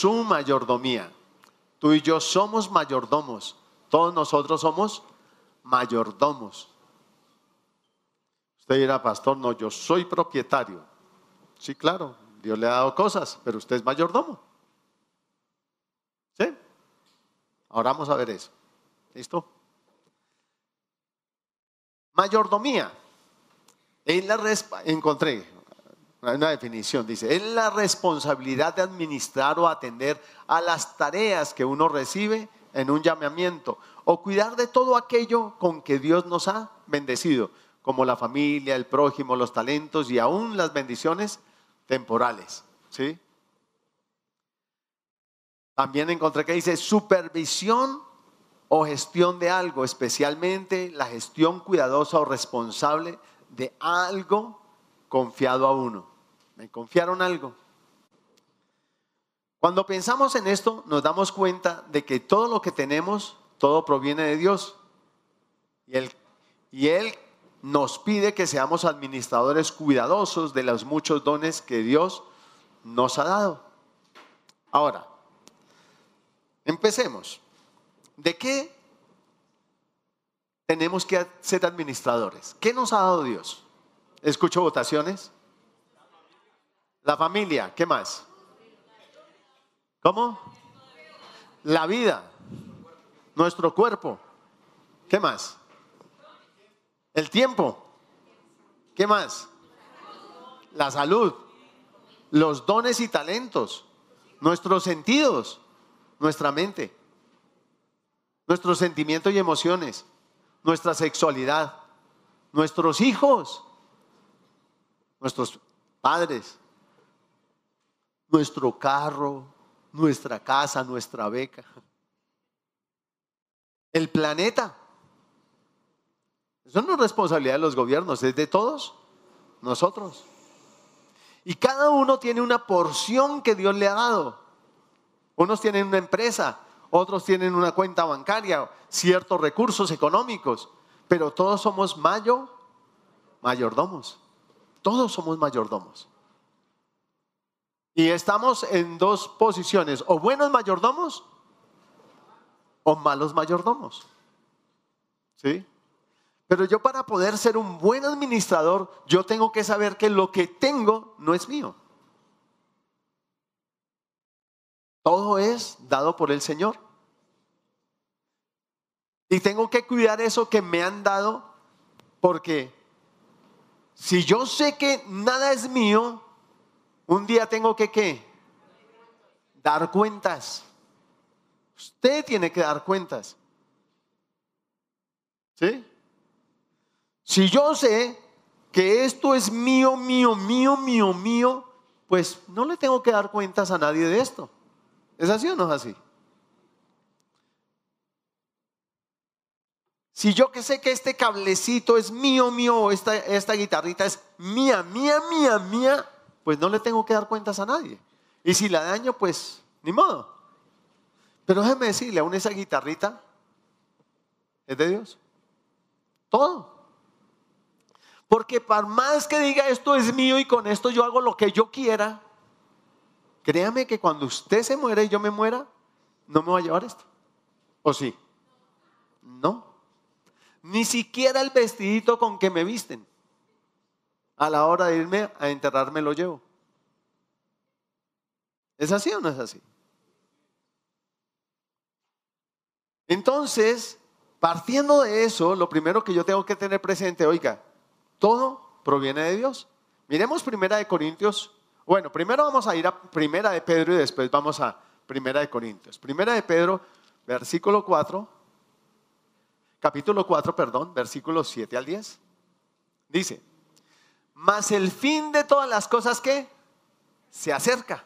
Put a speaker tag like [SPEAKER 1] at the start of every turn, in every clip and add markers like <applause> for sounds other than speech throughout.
[SPEAKER 1] su mayordomía. Tú y yo somos mayordomos. Todos nosotros somos mayordomos. Usted dirá, pastor, no, yo soy propietario. Sí, claro, Dios le ha dado cosas, pero usted es mayordomo. ¿Sí? Ahora vamos a ver eso. ¿Listo? Mayordomía. En la encontré una definición, dice, es la responsabilidad de administrar o atender a las tareas que uno recibe en un llamamiento o cuidar de todo aquello con que Dios nos ha bendecido, como la familia, el prójimo, los talentos y aún las bendiciones temporales. ¿sí? También encontré que dice supervisión o gestión de algo, especialmente la gestión cuidadosa o responsable de algo confiado a uno. Me confiaron algo. Cuando pensamos en esto, nos damos cuenta de que todo lo que tenemos, todo proviene de Dios. Y Él, nos pide que seamos administradores cuidadosos de los muchos dones que Dios nos ha dado. Ahora, empecemos. ¿De qué tenemos que ser administradores? ¿Qué nos ha dado Dios? Escucho votaciones. La familia, ¿qué más? ¿Cómo? La vida, nuestro cuerpo. ¿Qué más? El tiempo. ¿Qué más? La salud, los dones y talentos, nuestros sentidos, nuestra mente, nuestros sentimientos y emociones, nuestra sexualidad, nuestros hijos, nuestros padres, nuestro carro, nuestra casa, nuestra beca. El planeta. Eso no es responsabilidad de los gobiernos, es de todos nosotros. Y cada uno tiene una porción que Dios le ha dado. Unos tienen una empresa, otros tienen una cuenta bancaria, ciertos recursos económicos, pero todos somos mayo, mayordomos. Todos somos mayordomos. Y estamos en dos posiciones, o buenos mayordomos o malos mayordomos. ¿Sí? Pero yo para poder ser un buen administrador, yo tengo que saber que lo que tengo no es mío. Todo es dado por el Señor. Y tengo que cuidar eso que me han dado porque si yo sé que nada es mío, un día tengo que qué? Dar cuentas. Usted tiene que dar cuentas. ¿Sí? Si yo sé que esto es mío, mío, mío, mío, mío, pues no le tengo que dar cuentas a nadie de esto. ¿Es así o no es así? Si yo que sé que este cablecito es mío, mío, esta, esta guitarrita es mía, mía, mía, mía, pues no le tengo que dar cuentas a nadie. Y si la daño, pues ni modo. Pero déjeme decirle, aún esa guitarrita es de Dios. Todo. Porque por más que diga esto es mío y con esto yo hago lo que yo quiera, créame que cuando usted se muere y yo me muera, no me va a llevar esto. ¿O sí? No. Ni siquiera el vestidito con que me visten a la hora de irme a enterrarme lo llevo. ¿Es así o no es así? Entonces, partiendo de eso, lo primero que yo tengo que tener presente, oiga, todo proviene de Dios. Miremos Primera de Corintios. Bueno, primero vamos a ir a Primera de Pedro y después vamos a Primera de Corintios. Primera de Pedro, versículo 4, capítulo 4, perdón, versículos 7 al 10. Dice, mas el fin de todas las cosas que se acerca.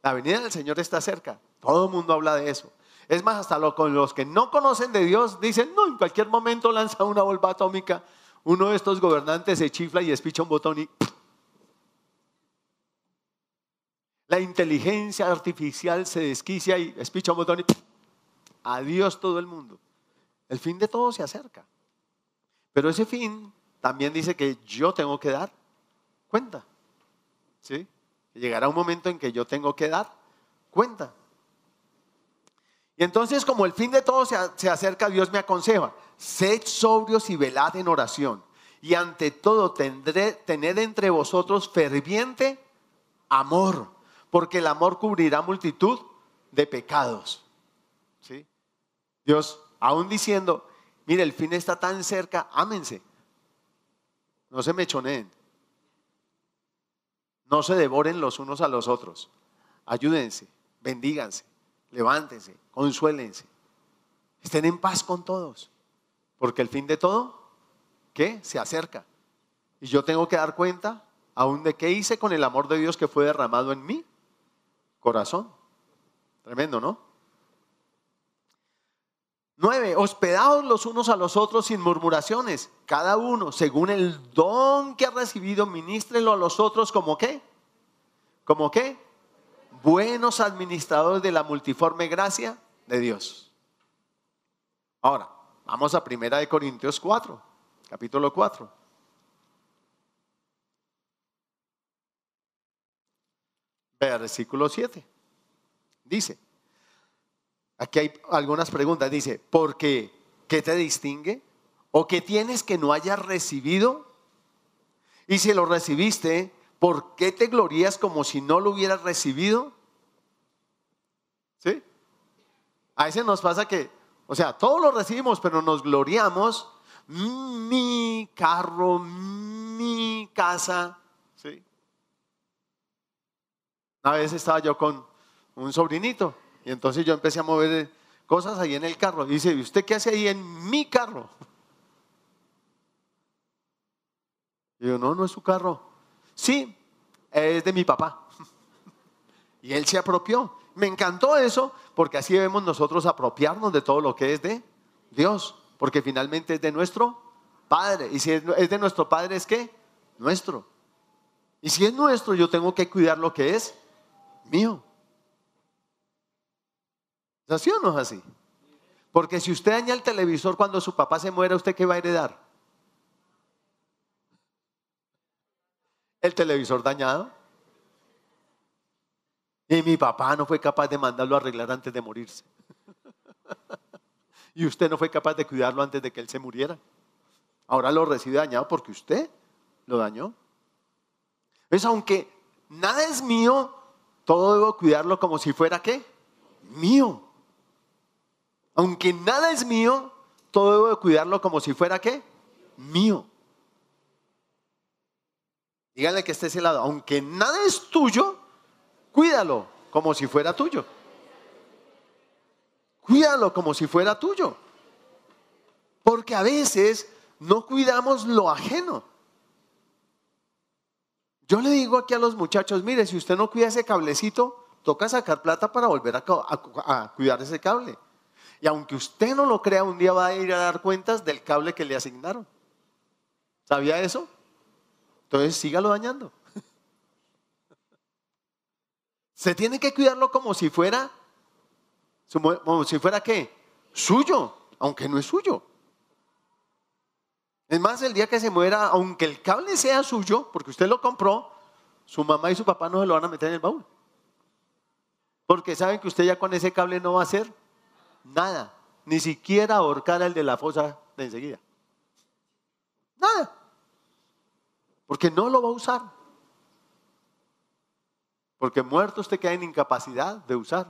[SPEAKER 1] La venida del Señor está cerca. Todo el mundo habla de eso. Es más, hasta con los que no conocen de Dios dicen, no, en cualquier momento lanza una bomba atómica, uno de estos gobernantes se chifla y espicha un botón y... La inteligencia artificial se desquicia y espicha un botón y... Adiós todo el mundo. El fin de todo se acerca. Pero ese fin también dice que yo tengo que dar cuenta. ¿Sí? Llegará un momento en que yo tengo que dar cuenta. Y entonces como el fin de todo se, se acerca, Dios me aconseja, sed sobrios y velad en oración. Y ante todo tendré, tened entre vosotros ferviente amor, porque el amor cubrirá multitud de pecados. ¿Sí? Dios, aún diciendo, mire, el fin está tan cerca, ámense. No se mechoneen. No se devoren los unos a los otros. Ayúdense, bendíganse, levántense, consuélense. Estén en paz con todos. Porque el fin de todo, ¿qué? Se acerca. Y yo tengo que dar cuenta aún de qué hice con el amor de Dios que fue derramado en mi corazón. Tremendo, ¿no? Nueve, hospedados los unos a los otros sin murmuraciones. Cada uno, según el don que ha recibido, ministrelo a los otros como qué? ¿Como qué? Buenos administradores de la multiforme gracia de Dios. Ahora, vamos a Primera de Corintios 4, capítulo 4. Versículo 7. Dice, Aquí hay algunas preguntas. Dice, ¿por qué? ¿Qué te distingue? ¿O qué tienes que no hayas recibido? Y si lo recibiste, ¿por qué te glorías como si no lo hubieras recibido? ¿Sí? A veces nos pasa que, o sea, todos lo recibimos, pero nos gloriamos. Mi carro, mi casa. ¿Sí? Una vez estaba yo con un sobrinito y entonces yo empecé a mover cosas ahí en el carro. dice, ¿y usted qué hace ahí en mi carro? Y yo, no, no es su carro. Sí, es de mi papá. <laughs> Y él se apropió. Me encantó eso porque así debemos nosotros apropiarnos de todo lo que es de Dios. Porque finalmente es de nuestro Padre. Y si es de nuestro Padre, ¿es qué? Nuestro. Y si es nuestro, yo tengo que cuidar lo que es mío. ¿Es así o no es así? Porque si usted daña el televisor cuando su papá se muera, ¿usted qué va a heredar? ¿El televisor dañado? Y mi papá no fue capaz de mandarlo a arreglar antes de morirse. <laughs> y usted no fue capaz de cuidarlo antes de que él se muriera. Ahora lo recibe dañado porque usted lo dañó. Es aunque nada es mío, todo debo cuidarlo como si fuera qué? Mío. Aunque nada es mío, todo debo de cuidarlo como si fuera qué? Mío. Díganle que esté ese lado. Aunque nada es tuyo, cuídalo como si fuera tuyo. Cuídalo como si fuera tuyo. Porque a veces no cuidamos lo ajeno. Yo le digo aquí a los muchachos, mire, si usted no cuida ese cablecito, toca sacar plata para volver a, a cuidar ese cable. Y aunque usted no lo crea, un día va a ir a dar cuentas del cable que le asignaron. ¿Sabía eso? Entonces sígalo dañando. <laughs> Se tiene que cuidarlo como si fuera, como si fuera qué? Suyo, aunque no es suyo. Es más, el día que se muera, aunque el cable sea suyo, porque usted lo compró, su mamá y su papá no se lo van a meter en el baúl. Porque saben que usted ya con ese cable no va a hacer Nada. Ni siquiera ahorcar al de la fosa de enseguida. Nada. Porque no lo va a usar. Porque muerto usted queda en incapacidad de usar.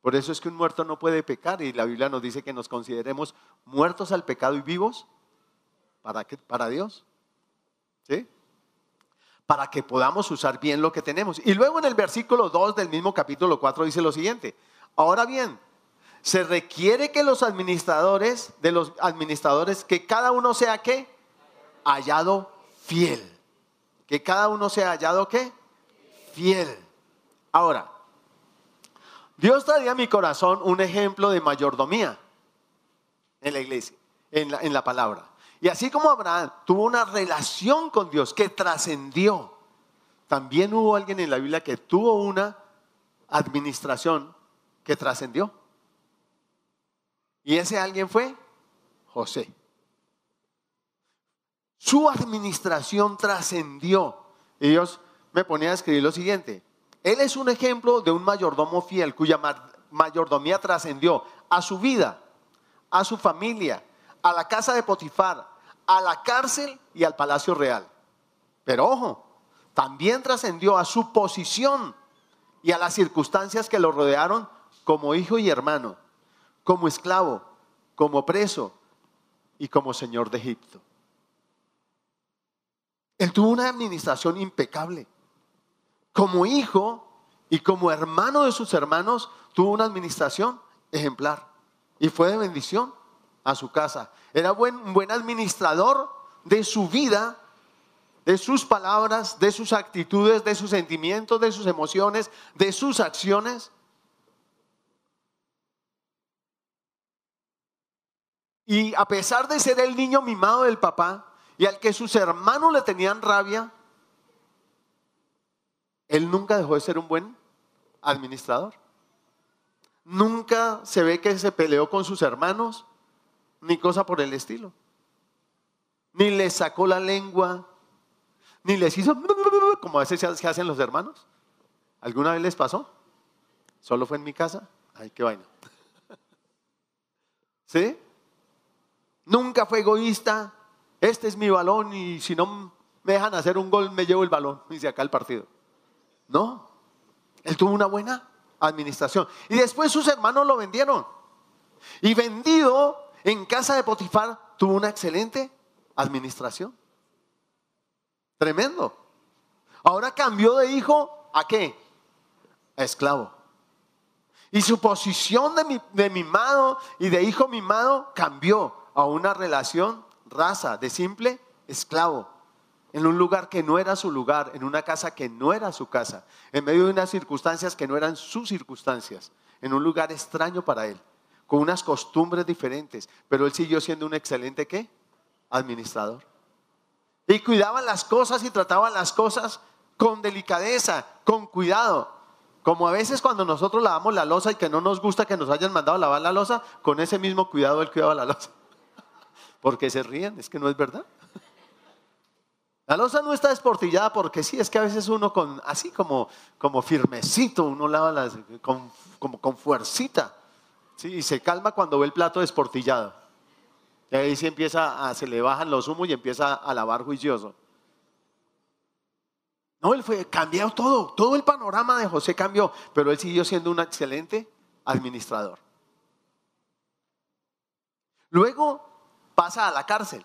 [SPEAKER 1] Por eso es que un muerto no puede pecar y la Biblia nos dice que nos consideremos muertos al pecado y vivos para, qué? para Dios. ¿Sí? Para que podamos usar bien lo que tenemos. Y luego en el versículo 2 del mismo capítulo 4 dice lo siguiente. Ahora bien, se requiere que los administradores, de los administradores, que cada uno sea qué? Hallado fiel. Que cada uno sea hallado qué? Fiel. Ahora, Dios traía a mi corazón un ejemplo de mayordomía en la iglesia, en la, en la palabra. Y así como Abraham tuvo una relación con Dios que trascendió, también hubo alguien en la Biblia que tuvo una administración que trascendió. Y ese alguien fue José. Su administración trascendió. Y Dios me ponía a escribir lo siguiente. Él es un ejemplo de un mayordomo fiel cuya mayordomía trascendió a su vida, a su familia, a la casa de Potifar, a la cárcel y al palacio real. Pero ojo, también trascendió a su posición y a las circunstancias que lo rodearon como hijo y hermano, como esclavo, como preso y como señor de Egipto. Él tuvo una administración impecable. Como hijo y como hermano de sus hermanos, tuvo una administración ejemplar y fue de bendición a su casa. Era buen, buen administrador de su vida, de sus palabras, de sus actitudes, de sus sentimientos, de sus emociones, de sus acciones. Y a pesar de ser el niño mimado del papá y al que sus hermanos le tenían rabia, él nunca dejó de ser un buen administrador. Nunca se ve que se peleó con sus hermanos, ni cosa por el estilo. Ni les sacó la lengua, ni les hizo como a veces se hacen los hermanos. ¿Alguna vez les pasó? ¿Solo fue en mi casa? Ay, qué vaina. <laughs> ¿Sí? Nunca fue egoísta. Este es mi balón y si no me dejan hacer un gol, me llevo el balón y se acá el partido. No. Él tuvo una buena administración. Y después sus hermanos lo vendieron. Y vendido en casa de Potifar, tuvo una excelente administración. Tremendo. Ahora cambió de hijo a qué? A esclavo. Y su posición de, de mimado y de hijo mimado cambió a una relación raza de simple esclavo en un lugar que no era su lugar, en una casa que no era su casa, en medio de unas circunstancias que no eran sus circunstancias, en un lugar extraño para él, con unas costumbres diferentes, pero él siguió siendo un excelente ¿qué? administrador. Y cuidaba las cosas y trataba las cosas con delicadeza, con cuidado. Como a veces cuando nosotros lavamos la losa y que no nos gusta que nos hayan mandado a lavar la losa, con ese mismo cuidado él cuidaba la losa. Porque se ríen, es que no es verdad. La losa no está esportillada porque sí, es que a veces uno con, así como, como firmecito, uno lava las, con, como con fuercita. ¿sí? Y se calma cuando ve el plato desportillado. Y ahí se empieza a, se le bajan los humos y empieza a lavar juicioso. No, él fue, cambió todo, todo el panorama de José cambió, pero él siguió siendo un excelente administrador. Luego pasa a la cárcel.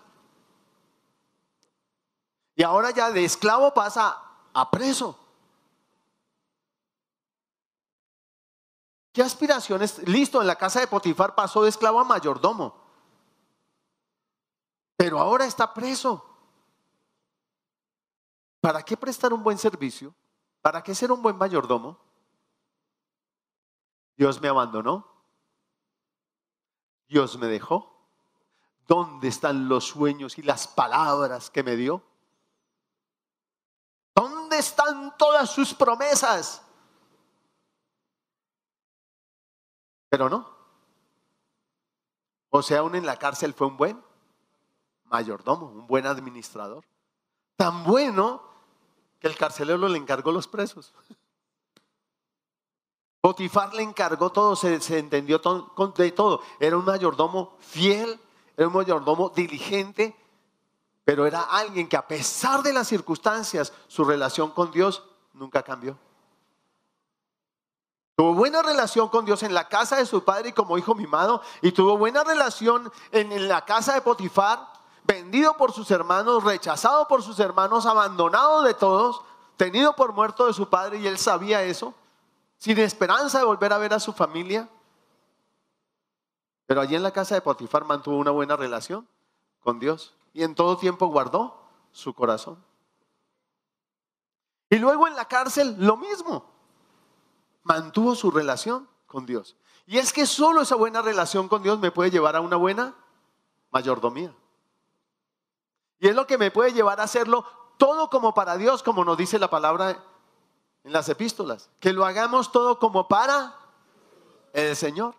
[SPEAKER 1] Y ahora ya de esclavo pasa a preso. ¿Qué aspiraciones? Listo, en la casa de Potifar pasó de esclavo a mayordomo. Pero ahora está preso. ¿Para qué prestar un buen servicio? ¿Para qué ser un buen mayordomo? Dios me abandonó. Dios me dejó. ¿Dónde están los sueños y las palabras que me dio? están todas sus promesas? Pero no. O sea, aún en la cárcel fue un buen mayordomo, un buen administrador. Tan bueno que el carcelero le encargó los presos. Potifar le encargó todo, se, se entendió todo, de todo. Era un mayordomo fiel, era un mayordomo diligente, pero era alguien que a pesar de las circunstancias, su relación con Dios nunca cambió. Tuvo buena relación con Dios en la casa de su padre y como hijo mimado, y tuvo buena relación en, la casa de Potifar, vendido por sus hermanos, rechazado por sus hermanos, abandonado de todos, tenido por muerto de su padre, y él sabía eso, sin esperanza de volver a ver a su familia. Pero allí en la casa de Potifar mantuvo una buena relación con Dios y en todo tiempo guardó su corazón. Y luego en la cárcel lo mismo. Mantuvo su relación con Dios. Y es que solo esa buena relación con Dios me puede llevar a una buena mayordomía. Y es lo que me puede llevar a hacerlo todo como para Dios, como nos dice la palabra en las epístolas. Que lo hagamos todo como para el Señor.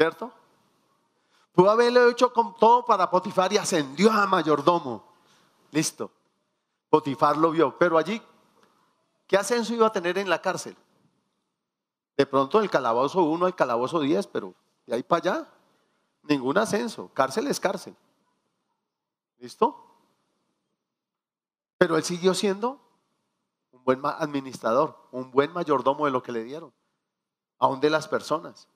[SPEAKER 1] ¿Cierto? Pudo haberlo hecho con todo para Potifar y ascendió a mayordomo. Listo. Potifar lo vio, pero allí ¿qué ascenso iba a tener en la cárcel? De pronto el calabozo 1 al calabozo 10, pero de ahí para allá, ningún ascenso. Cárcel es cárcel. ¿Listo? Pero él siguió siendo un buen administrador, un buen mayordomo de lo que le dieron, aún de las personas.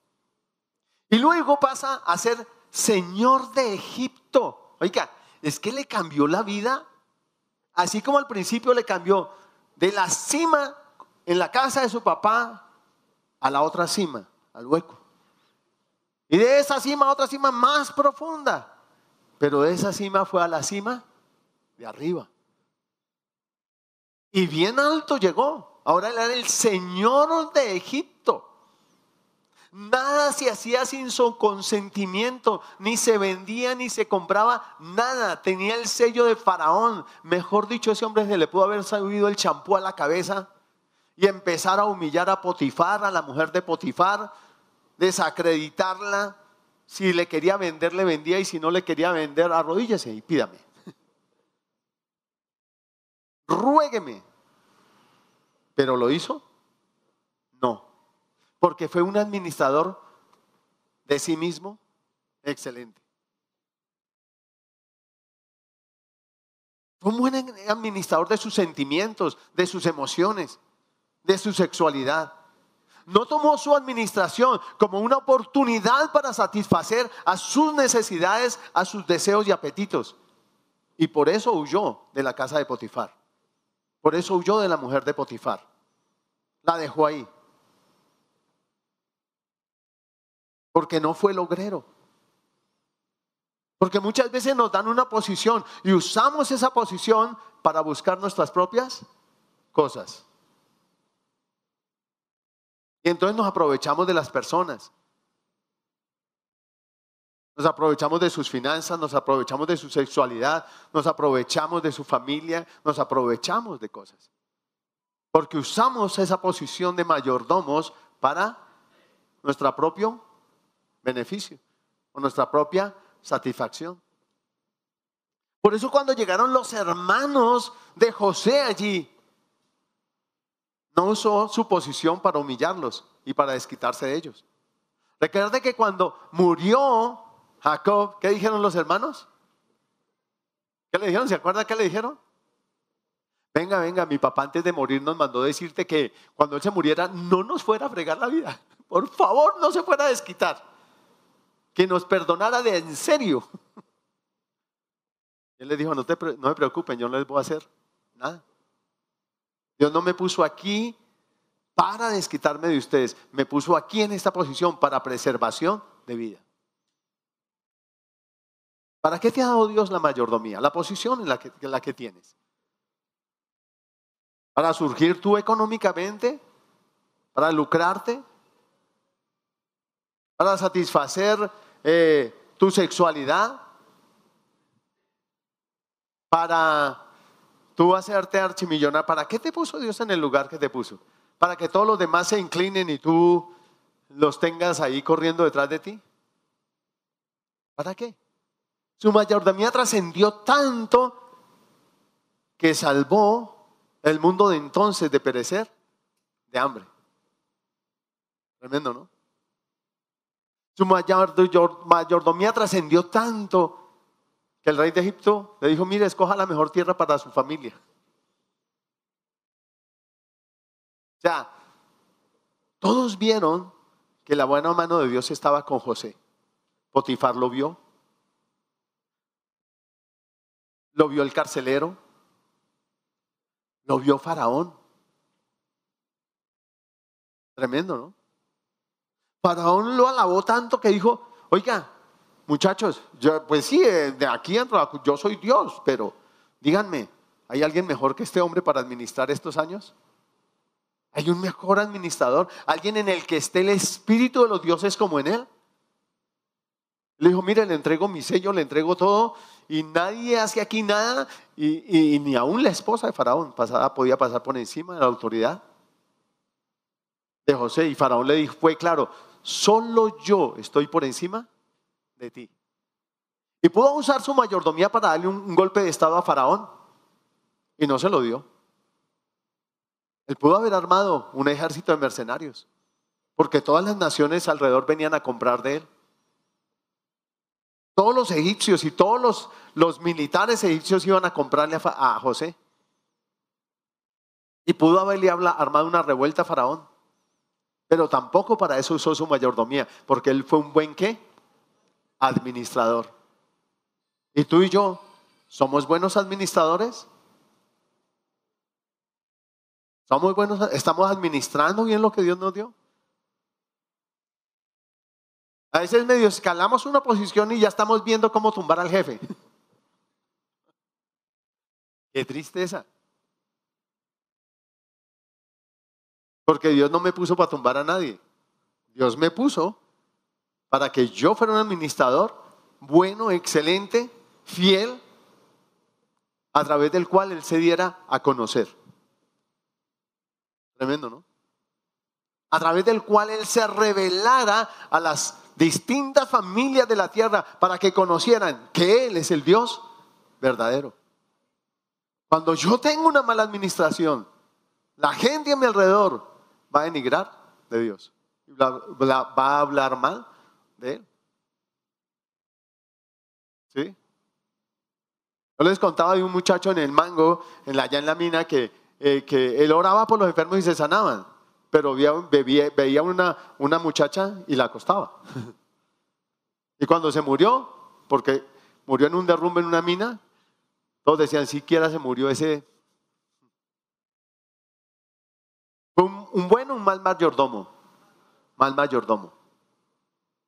[SPEAKER 1] Y luego pasa a ser señor de Egipto. Oiga, es que le cambió la vida, así como al principio le cambió de la cima en la casa de su papá a la otra cima, al hueco. Y de esa cima a otra cima más profunda. Pero de esa cima fue a la cima de arriba. Y bien alto llegó. Ahora él era el señor de Egipto. Nada se hacía sin su consentimiento, ni se vendía ni se compraba nada. Tenía el sello de Faraón. Mejor dicho, ese hombre se le pudo haber subido el champú a la cabeza y empezar a humillar a Potifar, a la mujer de Potifar, desacreditarla. Si le quería vender, le vendía y si no le quería vender, arrodíllese y pídame. <laughs> Ruégueme. ¿Pero lo hizo? Porque fue un administrador de sí mismo excelente. Fue un buen administrador de sus sentimientos, de sus emociones de su sexualidad. No tomó su administración como una oportunidad para satisfacer a sus necesidades, a sus deseos y apetitos. Y por eso huyó de la casa de Potifar. Por eso huyó de la mujer de Potifar. La dejó ahí. Porque no fue logrero. Porque muchas veces nos dan una posición y usamos esa posición para buscar nuestras propias cosas. Y entonces nos aprovechamos de las personas. Nos aprovechamos de sus finanzas, nos aprovechamos de su sexualidad, nos aprovechamos de su familia, nos aprovechamos de cosas. Porque usamos esa posición de mayordomos para nuestro propio beneficio o nuestra propia satisfacción. Por eso cuando llegaron los hermanos de José allí, no usó su posición para humillarlos y para desquitarse de ellos. Recuerde que cuando murió Jacob, ¿qué dijeron los hermanos? ¿Qué le dijeron? ¿Se acuerda qué le dijeron? Venga, venga, mi papá antes de morir nos mandó decirte que cuando él se muriera no nos fuera a fregar la vida. <laughs> Por favor, no se fuera a desquitar. Que nos perdonara de en serio. <laughs> Él le dijo, no, te, no me preocupen, yo no les voy a hacer nada. Dios no me puso aquí para desquitarme de ustedes, me puso aquí en esta posición para preservación de vida. ¿Para qué te ha dado Dios la mayordomía? La posición en la que, en la que tienes. ¿Para surgir tú económicamente? ¿Para lucrarte? ¿Para satisfacer eh, tu sexualidad? ¿Para tú hacerte archimillonario. ¿Para qué te puso Dios en el lugar que te puso? ¿Para que todos los demás se inclinen y tú los tengas ahí corriendo detrás de ti? ¿Para qué? Su mayordomía trascendió tanto que salvó el mundo de entonces de perecer de hambre. Tremendo, ¿no? Su mayordomía trascendió tanto que el rey de Egipto le dijo, mire, escoja la mejor tierra para su familia. O sea, todos vieron que la buena mano de Dios estaba con José. Potifar lo vio. Lo vio el carcelero. Lo vio Faraón. Tremendo, ¿no? Faraón lo alabó tanto que dijo, oiga, Muchachos, yo, pues sí, eh, de aquí entro, yo soy Dios, pero díganme, ¿hay alguien mejor que este hombre para administrar estos años? ¿Hay un mejor administrador? ¿Alguien en el que esté el espíritu de los dioses como en él? Le dijo, mire, le entrego mi sello, le entrego todo y nadie hace aquí nada y, ni aún la esposa de Faraón podía pasar por encima de la autoridad de José. Y Faraón le dijo, fue claro, solo yo estoy por encima de ti. Y pudo usar su mayordomía para darle un, golpe de estado a Faraón. Y no se lo dio. Él pudo haber armado un ejército de mercenarios, porque todas las naciones alrededor venían a comprar de él. Todos los egipcios y todos los, militares egipcios iban a comprarle a, a José. Y pudo haberle armado una revuelta a Faraón. Pero tampoco para eso usó su mayordomía, porque él fue un buen qué? Administrador. ¿Y tú y yo somos buenos administradores? ¿Somos buenos? ¿Estamos administrando bien lo que Dios nos dio? A veces medio escalamos una posición y ya estamos viendo cómo tumbar al jefe. <laughs> Qué tristeza. Porque Dios no me puso para tumbar a nadie. Dios me puso para que yo fuera un administrador bueno, excelente, fiel, a través del cual Él se diera a conocer. Tremendo, ¿no? A través del cual Él se revelara a las distintas familias de la tierra para que conocieran que Él es el Dios verdadero. Cuando yo tengo una mala administración, la gente a mi alrededor va a denigrar de Dios. Va a hablar mal de Él. ¿Sí? Yo les contaba de un muchacho en el mango, en allá en la mina, que, eh, que él oraba por los enfermos y se sanaban, pero veía, veía una, una muchacha y la acostaba. <laughs> y cuando se murió, porque murió en un derrumbe en una mina, todos decían, siquiera se murió ese Un, un bueno, un mal mayordomo. Mal mayordomo.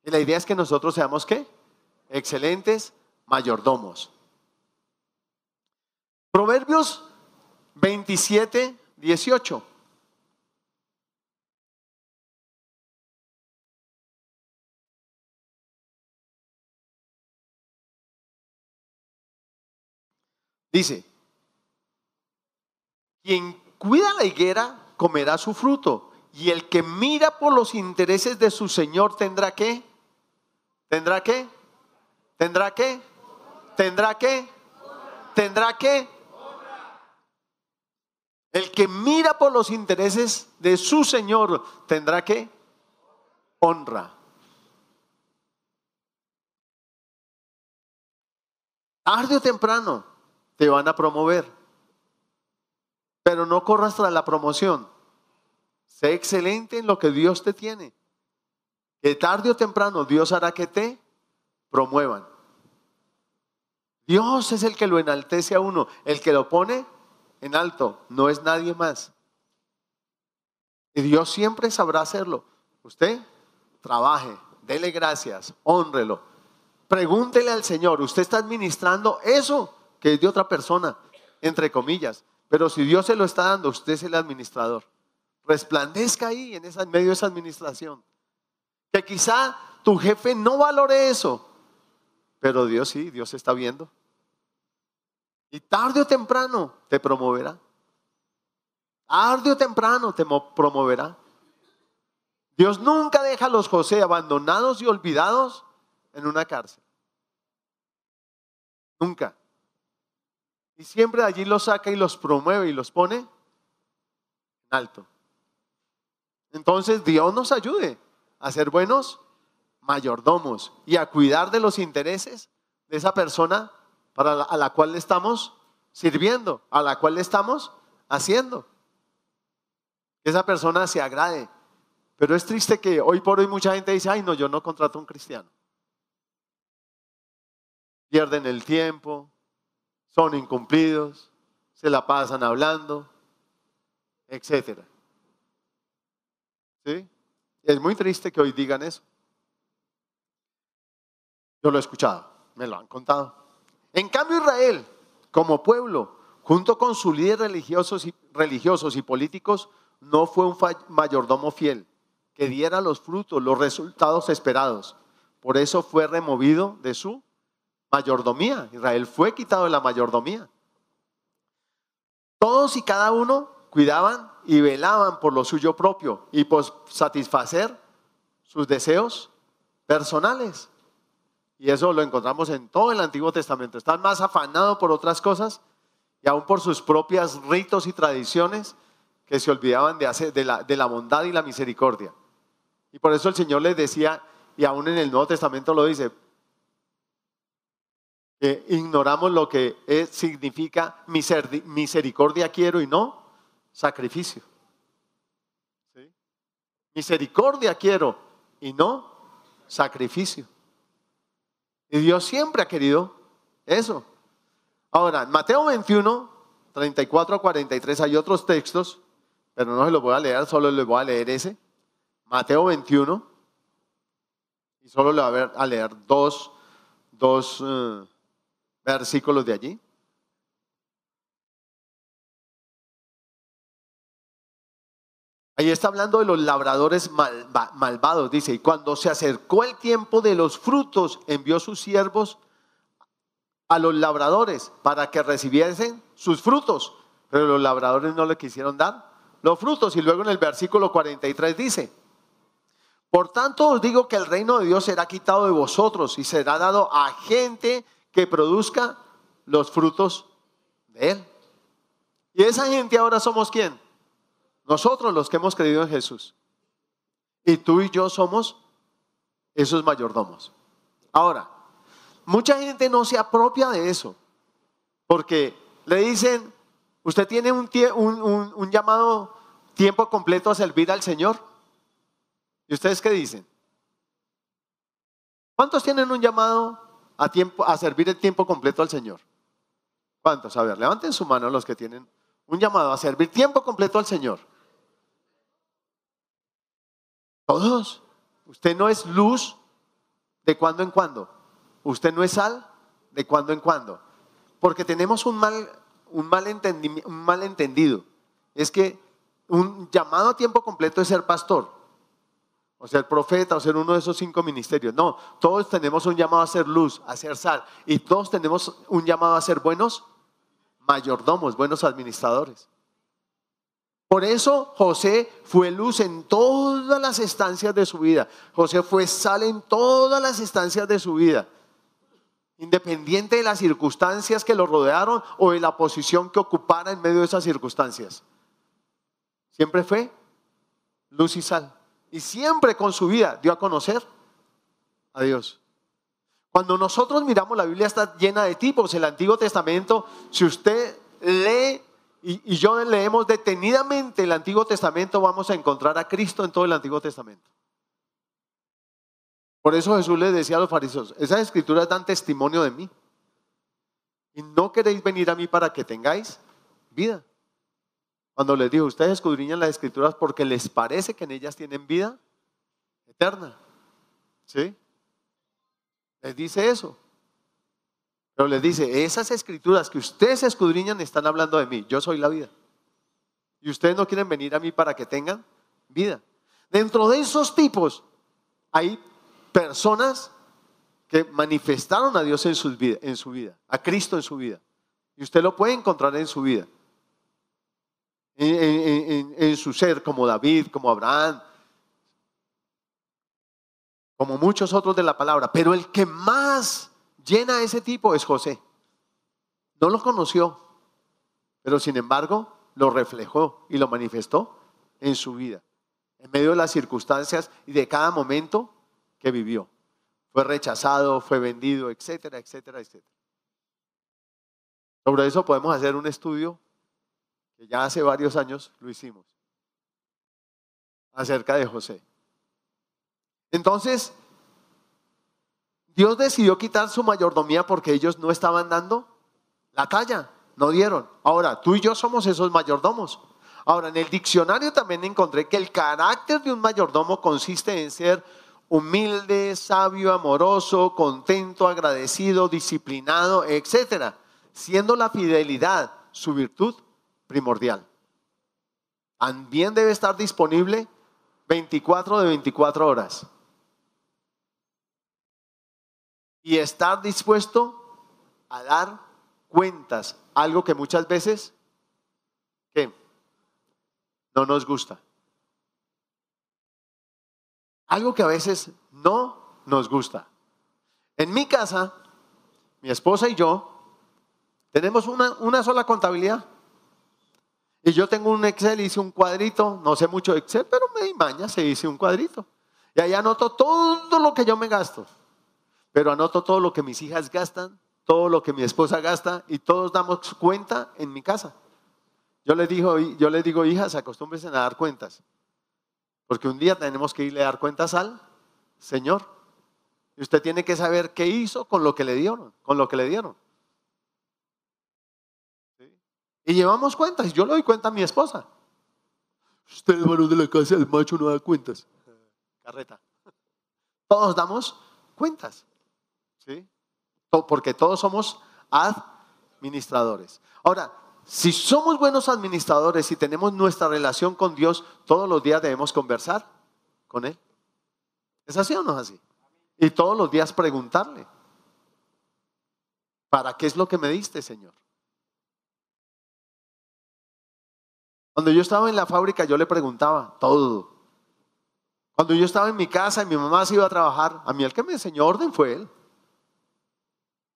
[SPEAKER 1] Y la idea es que nosotros seamos qué? Excelentes mayordomos. Proverbios 27, 18. Dice, quien cuida la higuera comerá su fruto. Y el que mira por los intereses de su Señor tendrá que, tendrá que, tendrá que, tendrá que, tendrá que. El que mira por los intereses de su Señor tendrá que honra. Tarde o temprano te van a promover. Pero no corras tras la promoción. Sé excelente en lo que Dios te tiene. Que tarde o temprano Dios hará que te promuevan. Dios es el que lo enaltece a uno, el que lo pone en alto, no es nadie más. Y Dios siempre sabrá hacerlo. Usted trabaje, dele gracias, honrelo. Pregúntele al Señor, ¿usted está administrando eso que es de otra persona? Entre comillas. Pero si Dios se lo está dando, usted es el administrador. Resplandezca ahí en, esa, medio de esa administración. Que quizá tu jefe no valore eso, pero Dios sí, Dios está viendo. Y tarde o temprano te promoverá. Tarde o temprano te promoverá. Dios nunca deja a los José abandonados y olvidados en una cárcel. Nunca. Y siempre allí los saca y los promueve y los pone en alto. Entonces Dios nos ayude a ser buenos mayordomos y a cuidar de los intereses de esa persona para a la cual le estamos sirviendo, a la cual le estamos haciendo. Que esa persona se agrade. Pero es triste que hoy por hoy mucha gente dice, ay no, yo no contrato a un cristiano. Pierden el tiempo, son incumplidos, se la pasan hablando, etc. ¿Sí? Es muy triste que hoy digan eso. Yo lo he escuchado, me lo han contado. En cambio Israel, como pueblo, junto con sus líderes religiosos y, religiosos y políticos, no fue un mayordomo fiel que diera los frutos, los resultados esperados. Por eso fue removido de su mayordomía. Israel fue quitado de la mayordomía. Todos y cada uno cuidaban y velaban por lo suyo propio y por satisfacer sus deseos personales. Y eso lo encontramos en todo el Antiguo Testamento. Están más afanados por otras cosas y aún por sus propias ritos y tradiciones que se olvidaban de, hacer, de, la, de la bondad y la misericordia. Y por eso el Señor les decía, y aún en el Nuevo Testamento lo dice, ignoramos lo que significa misericordia quiero y no sacrificio. Misericordia quiero y no sacrificio. Y Dios siempre ha querido eso. Ahora, en Mateo 21, 34 a 43 hay otros textos, pero no se los voy a leer, solo les voy a leer ese. Mateo 21, y solo le voy a leer dos, dos eh, versículos de allí. Ahí está hablando de los labradores malvados, dice, y cuando se acercó el tiempo de los frutos, envió sus siervos a los labradores para que recibiesen sus frutos, pero los labradores no le quisieron dar los frutos. Y luego en el versículo 43 dice, por tanto os digo que el reino de Dios será quitado de vosotros y será dado a gente que produzca los frutos de él. Y esa gente ahora somos quién? Nosotros los que hemos creído en Jesús. Y tú y yo somos esos mayordomos. Ahora, mucha gente no se apropia de eso, porque le dicen, usted tiene un, un, llamado tiempo completo a servir al Señor. ¿Y ustedes qué dicen? ¿Cuántos tienen un llamado a, tiempo, a servir el tiempo completo al Señor? ¿Cuántos? A ver, levanten su mano los que tienen un llamado a servir tiempo completo al Señor. Todos. Usted no es luz de cuando en cuando. Usted no es sal de cuando en cuando. Porque tenemos un mal, un mal, un mal entendido. Es que un llamado a tiempo completo es ser pastor. O ser profeta, o ser uno de esos cinco ministerios. No, todos tenemos un llamado a ser luz, a ser sal. Y todos tenemos un llamado a ser buenos mayordomos, buenos administradores. Por eso José fue luz en todas las estancias de su vida. José fue sal en todas las estancias de su vida. Independiente de las circunstancias que lo rodearon o de la posición que ocupara en medio de esas circunstancias. Siempre fue luz y sal. Y siempre con su vida dio a conocer a Dios. Cuando nosotros miramos la Biblia está llena de tipos. El Antiguo Testamento, si usted lee y, yo leemos detenidamente el Antiguo Testamento, vamos a encontrar a Cristo en todo el Antiguo Testamento. Por eso Jesús les decía a los fariseos, esas escrituras dan testimonio de mí. Y no queréis venir a mí para que tengáis vida. Cuando les dijo, ustedes escudriñan las escrituras porque les parece que en ellas tienen vida eterna. ¿Sí? Les dice eso. Pero les dice, esas escrituras que ustedes escudriñan están hablando de mí. Yo soy la vida. Y ustedes no quieren venir a mí para que tengan vida. Dentro de esos tipos hay personas que manifestaron a Dios en su vida, en su vida a Cristo en su vida. Y usted lo puede encontrar en su vida. En, su ser, como David, como Abraham, como muchos otros de la palabra. Pero el que más llena ese tipo es José. No lo conoció, pero sin embargo lo reflejó y lo manifestó en su vida, en medio de las circunstancias y de cada momento que vivió. Fue rechazado, fue vendido, etcétera, etcétera, etcétera. Sobre eso podemos hacer un estudio que ya hace varios años lo hicimos, acerca de José. Entonces, Dios decidió quitar su mayordomía porque ellos no estaban dando la talla, no dieron. Ahora, tú y yo somos esos mayordomos. Ahora, en el diccionario también encontré que el carácter de un mayordomo consiste en ser humilde, sabio, amoroso, contento, agradecido, disciplinado, etcétera, siendo la fidelidad su virtud primordial. También debe estar disponible 24 de 24 horas. y estar dispuesto a dar cuentas, algo que muchas veces no nos gusta. Algo que a veces no nos gusta. En mi casa, mi esposa y yo tenemos una, una sola contabilidad. Y yo tengo un Excel, hice un cuadrito, no sé mucho de Excel, pero me di maña, se hice un cuadrito. Y ahí anoto todo lo que yo me gasto. Pero anoto todo lo que mis hijas gastan, todo lo que mi esposa gasta y todos damos cuenta en mi casa. Yo les digo, yo les digo hijas, acostúmbrense a dar cuentas. Porque un día tenemos que irle a dar cuentas al Señor. Y usted tiene que saber qué hizo con lo que le dieron, con lo que le dieron. Y llevamos cuentas, y yo le doy cuenta a mi esposa. Usted varón de la casa, el macho no da cuentas. Carreta. Todos damos cuentas. ¿Sí? Porque todos somos administradores. Ahora, si somos buenos administradores y tenemos nuestra relación con Dios, todos los días debemos conversar con Él. ¿Es así o no es así? Y todos los días preguntarle, ¿para qué es lo que me diste, Señor? Cuando yo estaba en la fábrica, yo le preguntaba todo. Cuando yo estaba en mi casa y mi mamá se iba a trabajar, a mí el que me enseñó orden fue él.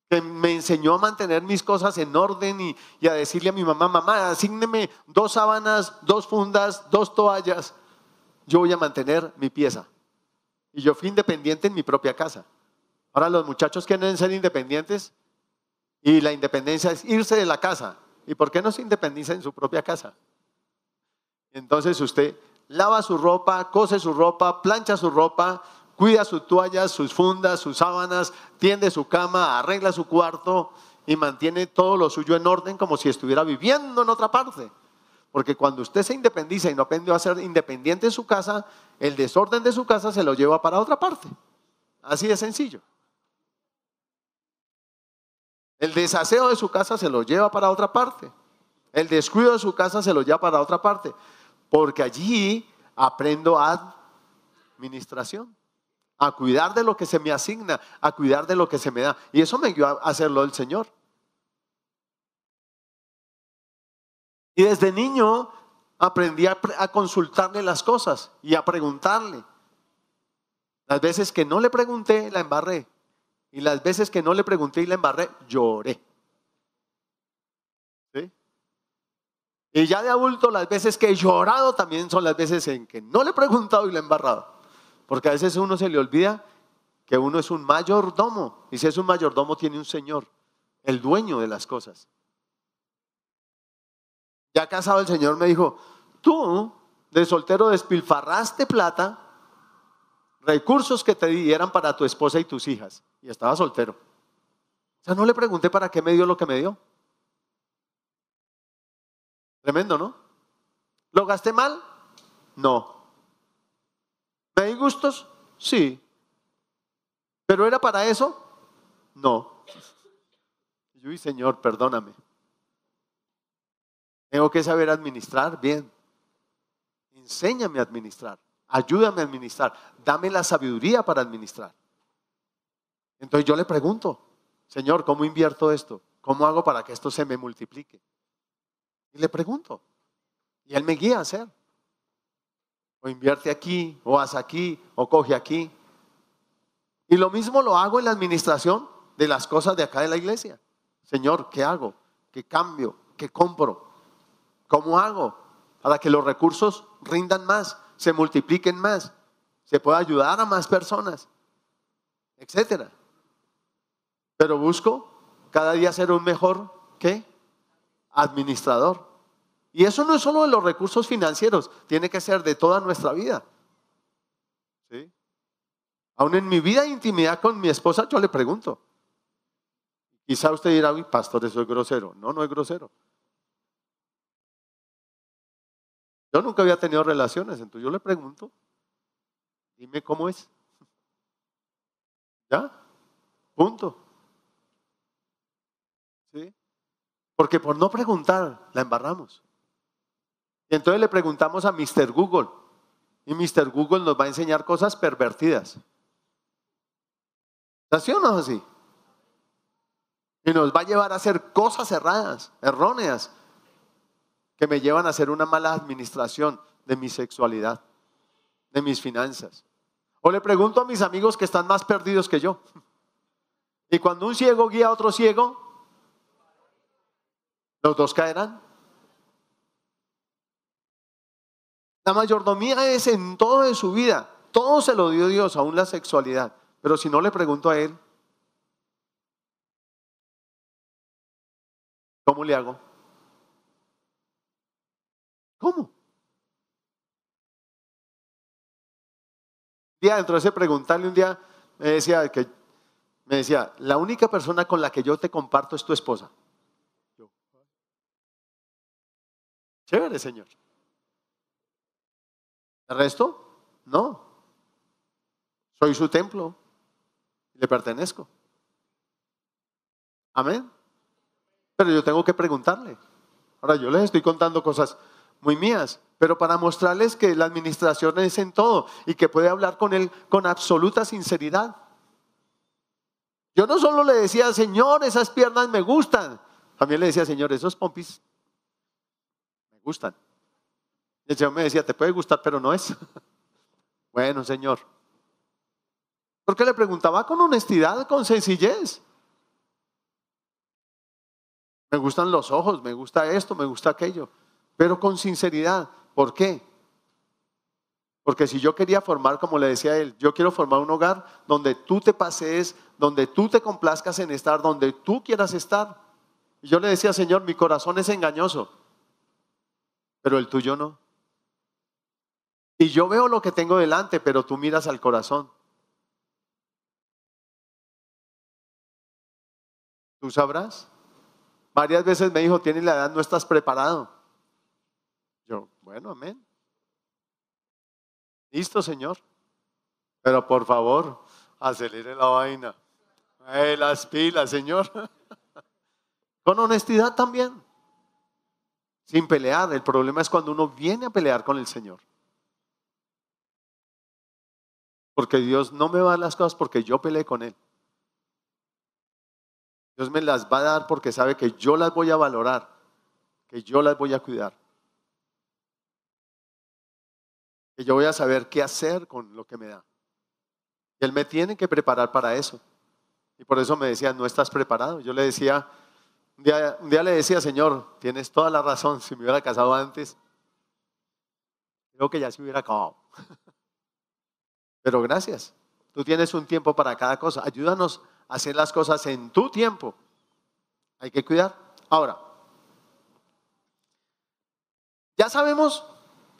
[SPEAKER 1] Que me enseñó a mantener mis cosas en orden y, y a decirle a mi mamá, mamá, asígneme dos sábanas, dos fundas, dos toallas. Yo voy a mantener mi pieza. Y yo fui independiente en mi propia casa. Ahora los muchachos quieren ser independientes y la independencia es irse de la casa. ¿Y por qué no se independiza en su propia casa? Entonces usted lava su ropa, cose su ropa, plancha su ropa, cuida sus toallas, sus fundas, sus sábanas, tiende su cama, arregla su cuarto y mantiene todo lo suyo en orden como si estuviera viviendo en otra parte. Porque cuando usted se independiza y no aprendió a ser independiente en su casa, el desorden de su casa se lo lleva para otra parte. Así de sencillo. El desaseo de su casa se lo lleva para otra parte. El descuido de su casa se lo lleva para otra parte porque allí aprendo administración, a cuidar de lo que se me asigna, a cuidar de lo que se me da. Y eso me ayudó a hacerlo el Señor. Y desde niño aprendí a, consultarle las cosas y a preguntarle. Las veces que no le pregunté, la embarré. Y las veces que no le pregunté y la embarré, lloré. Y ya de adulto, las veces que he llorado también son las veces en que no le he preguntado y le he embarrado. Porque a veces uno se le olvida que uno es un mayordomo. Y si es un mayordomo, tiene un señor, el dueño de las cosas. Ya casado, el señor me dijo: Tú, de soltero, despilfarraste plata, recursos que te dieran para tu esposa y tus hijas. Y estaba soltero. O sea, no le pregunté para qué me dio lo que me dio. Tremendo, ¿no? ¿Lo gasté mal? No. ¿Me di gustos? Sí. ¿Pero era para eso? No. Yo, y Señor, perdóname. Tengo que saber administrar bien. Enséñame a administrar. Ayúdame a administrar. Dame la sabiduría para administrar. Entonces yo le pregunto, Señor, ¿cómo invierto esto? ¿Cómo hago para que esto se me multiplique? Y le pregunto. Y él me guía a hacer. O invierte aquí, o haz aquí, o coge aquí. Y lo mismo lo hago en la administración de las cosas de acá de la iglesia. Señor, ¿qué hago? ¿Qué cambio? ¿Qué compro? ¿Cómo hago para que los recursos rindan más, se multipliquen más, se pueda ayudar a más personas, etcétera? Pero busco cada día ser un mejor, ¿qué? Administrador. Y eso no es solo de los recursos financieros, tiene que ser de toda nuestra vida. ¿Sí? Aún en mi vida de intimidad con mi esposa, yo le pregunto. Quizá usted dirá, pastor, eso es grosero. No, no es grosero. Yo nunca había tenido relaciones, entonces yo le pregunto, dime cómo es. <laughs> ¿Ya? Punto. ¿Sí? Porque por no preguntar, la embarramos. Y entonces le preguntamos a Mr. Google. Y Mr. Google nos va a enseñar cosas pervertidas. ¿Así o no así? Y nos va a llevar a hacer cosas erradas, erróneas, que me llevan a hacer una mala administración de mi sexualidad, de mis finanzas. O le pregunto a mis amigos que están más perdidos que yo. Y cuando un ciego guía a otro ciego, los dos caerán. La mayordomía es en todo de su vida. Todo se lo dio Dios, aún la sexualidad. Pero si no le pregunto a él, ¿cómo le hago? ¿Cómo? Día dentro de preguntarle, un día me decía que me decía, la única persona con la que yo te comparto es tu esposa. Chévere, Señor. ¿El resto? No. Soy su templo. Le pertenezco. Amén. Pero yo tengo que preguntarle. Ahora yo les estoy contando cosas muy mías, pero para mostrarles que la administración es en todo y que puede hablar con él con absoluta sinceridad. Yo no solo le decía, Señor, esas piernas me gustan. También le decía, Señor, esos pompis gustan. Y el Señor me decía, te puede gustar, pero no es. <laughs> bueno, Señor. Porque le preguntaba con honestidad, con sencillez. Me gustan los ojos, me gusta esto, me gusta aquello, pero con sinceridad. ¿Por qué? Porque si yo quería formar, como le decía él, yo quiero formar un hogar donde tú te pasees, donde tú te complazcas en estar, donde tú quieras estar. Y yo le decía, Señor, mi corazón es engañoso, pero el tuyo no. Y yo veo lo que tengo delante, pero tú miras al corazón. ¿Tú sabrás? Varias veces me dijo, tienes la edad, no estás preparado. Yo, bueno, amén. Listo, Señor. Pero por favor, acelere la vaina. Eh, las pilas, Señor. <laughs> Con honestidad también. Sin pelear. El problema es cuando uno viene a pelear con el Señor. Porque Dios no me va a dar las cosas porque yo peleé con Él. Dios me las va a dar porque sabe que yo las voy a valorar, que yo las voy a cuidar. Que yo voy a saber qué hacer con lo que me da. Él me tiene que preparar para eso. Y por eso me decía, no estás preparado. Yo le decía, un día, le decía, Señor, tienes toda la razón, si me hubiera casado antes, creo que ya se hubiera acabado. <laughs> Pero gracias, tú tienes un tiempo para cada cosa. Ayúdanos a hacer las cosas en tu tiempo. Hay que cuidar. Ahora, ya sabemos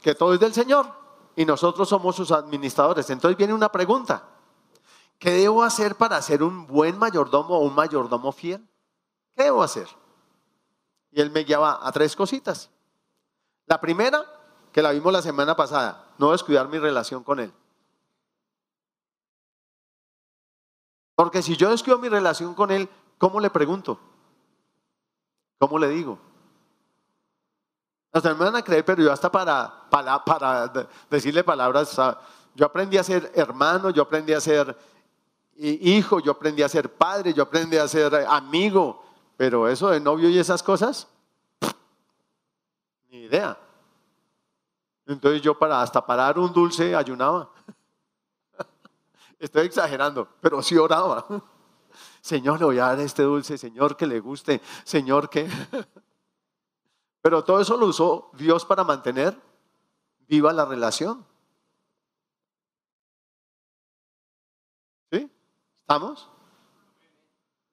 [SPEAKER 1] que todo es del Señor y nosotros somos sus administradores. Entonces viene una pregunta. ¿Qué debo hacer para ser un buen mayordomo o un mayordomo fiel? ¿Qué debo hacer? Y él me guiaba a tres cositas. La primera, que la vimos la semana pasada, no descuidar mi relación con él. Porque si yo descuido mi relación con él, ¿cómo le pregunto? ¿Cómo le digo? Hasta me van a creer, pero yo hasta para, decirle palabras, yo aprendí a ser hermano, yo aprendí a ser hijo, yo aprendí a ser padre, yo aprendí a ser amigo, pero eso de novio y esas cosas, ni idea. Entonces yo para hasta parar un dulce ayunaba. <laughs> Estoy exagerando, pero sí oraba. <laughs> Señor, le voy a dar este dulce, Señor, que le guste, Señor, que... <laughs> Pero todo eso lo usó Dios para mantener viva la relación. ¿Sí? ¿Estamos?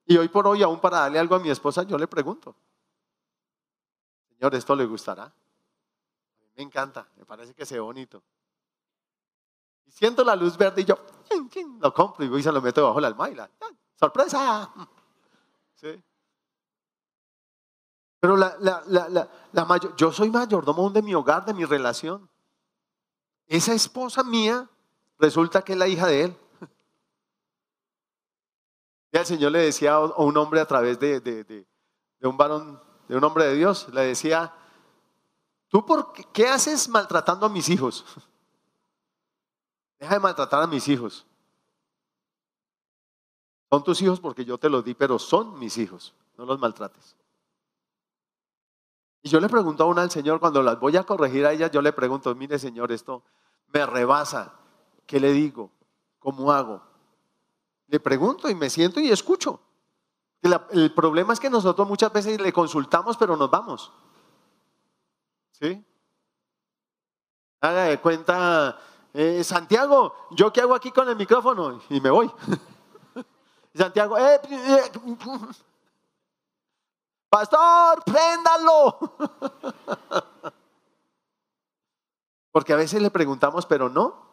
[SPEAKER 1] Y hoy por hoy, aún para darle algo a mi esposa, yo le pregunto, Señor, ¿esto le gustará? A mí me encanta, me parece que sea bonito. Y siento la luz verde y yo lo compro y voy y se lo meto bajo la alma ¡sorpresa! <laughs> ¿Sí? Pero la, la, la, la mayor, yo soy mayordomo de mi hogar, de mi relación. Esa esposa mía resulta que es la hija de él. El Señor le decía a un hombre a través de, un varón, de un hombre de Dios, le decía, ¿tú por qué, qué haces maltratando a mis hijos? <laughs> Deja de maltratar a mis hijos. Son tus hijos porque yo te los di, pero son mis hijos. No los maltrates. Y yo le pregunto a una al Señor, cuando las voy a corregir a ella, yo le pregunto, mire Señor, esto me rebasa. ¿Qué le digo? ¿Cómo hago? Le pregunto y me siento y escucho. El problema es que nosotros muchas veces le consultamos, pero nos vamos. ¿Sí? Haga de cuenta, eh, Santiago, ¿yo qué hago aquí con el micrófono? Y me voy. <laughs> Santiago, eh, eh, <laughs> pastor, préndalo. <laughs> Porque a veces le preguntamos, pero no,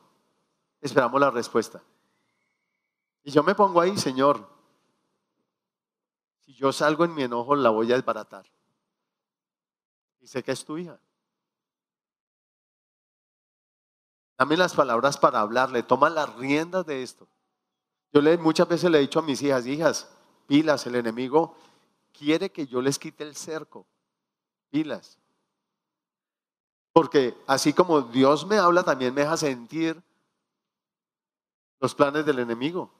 [SPEAKER 1] esperamos la respuesta. Y yo me pongo ahí, Señor, si yo salgo en mi enojo, la voy a desbaratar. Y sé que es tu hija. Dame las palabras para hablarle, toma las riendas de esto. Yo le, muchas veces le he dicho a mis hijas, hijas, pilas, el enemigo quiere que yo les quite el cerco. Pilas. Porque así como Dios me habla, también me deja sentir los planes del enemigo,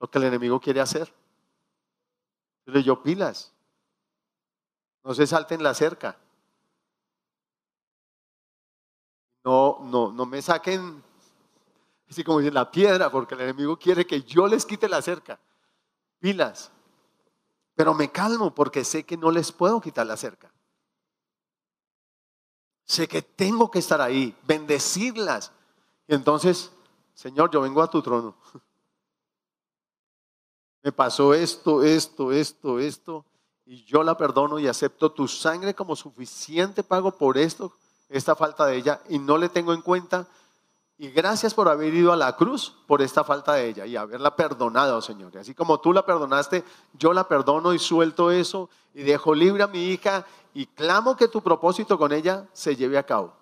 [SPEAKER 1] lo que el enemigo quiere hacer. Entonces yo pilas, no se salten la cerca. No, no, no me saquen, así como dicen, la piedra, porque el enemigo quiere que yo les quite la cerca. Pilas. Pero me calmo porque sé que no les puedo quitar la cerca. Sé que tengo que estar ahí, bendecirlas. Y entonces, Señor, yo vengo a tu trono. Me pasó esto, esto, esto, esto, y yo la perdono y acepto tu sangre como suficiente pago por esto esta falta de ella y no le tengo en cuenta. Y gracias por haber ido a la cruz por esta falta de ella y haberla perdonado, Señor. Así como tú la perdonaste, yo la perdono y suelto eso y dejo libre a mi hija y clamo que tu propósito con ella se lleve a cabo.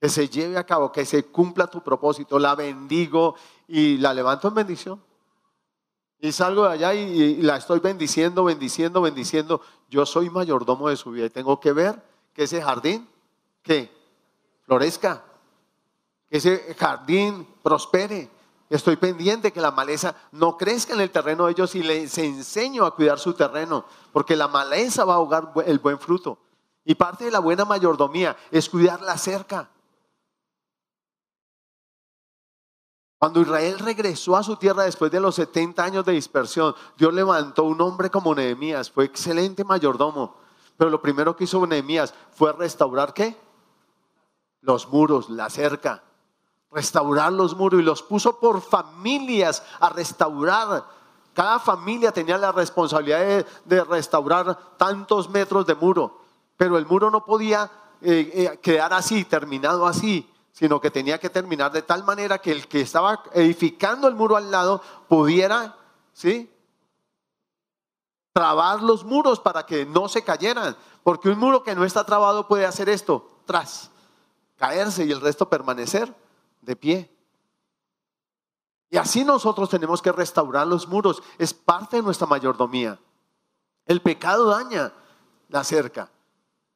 [SPEAKER 1] Que se lleve a cabo, que se cumpla tu propósito. La bendigo y la levanto en bendición. Y salgo de allá y, la estoy bendiciendo, bendiciendo, bendiciendo. Yo soy mayordomo de su vida y tengo que ver que ese jardín, que florezca, que ese jardín prospere. Estoy pendiente que la maleza no crezca en el terreno de ellos y les enseño a cuidar su terreno, porque la maleza va a ahogar el buen fruto. Y parte de la buena mayordomía es cuidar la cerca. Cuando Israel regresó a su tierra después de los 70 años de dispersión, Dios levantó un hombre como Nehemías, fue excelente mayordomo. Pero lo primero que hizo Nehemías fue restaurar qué? Los muros, la cerca. Restaurar los muros y los puso por familias a restaurar. Cada familia tenía la responsabilidad de, restaurar tantos metros de muro. Pero el muro no podía eh, eh, quedar así, terminado así, sino que tenía que terminar de tal manera que el que estaba edificando el muro al lado pudiera, ¿sí? trabar los muros para que no se cayeran, porque un muro que no está trabado puede hacer esto, tras, caerse y el resto permanecer de pie. Y así nosotros tenemos que restaurar los muros, es parte de nuestra mayordomía. El pecado daña la cerca,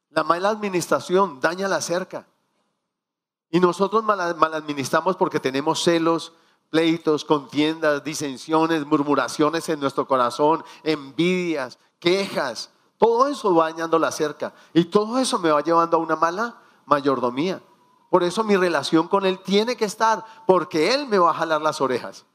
[SPEAKER 1] la mala administración daña la cerca. Y nosotros mal, administramos porque tenemos celos, pleitos, contiendas, disensiones, murmuraciones en nuestro corazón, envidias, quejas. Todo eso va dañando la cerca. Y todo eso me va llevando a una mala mayordomía. Por eso mi relación con Él tiene que estar, porque Él me va a jalar las orejas.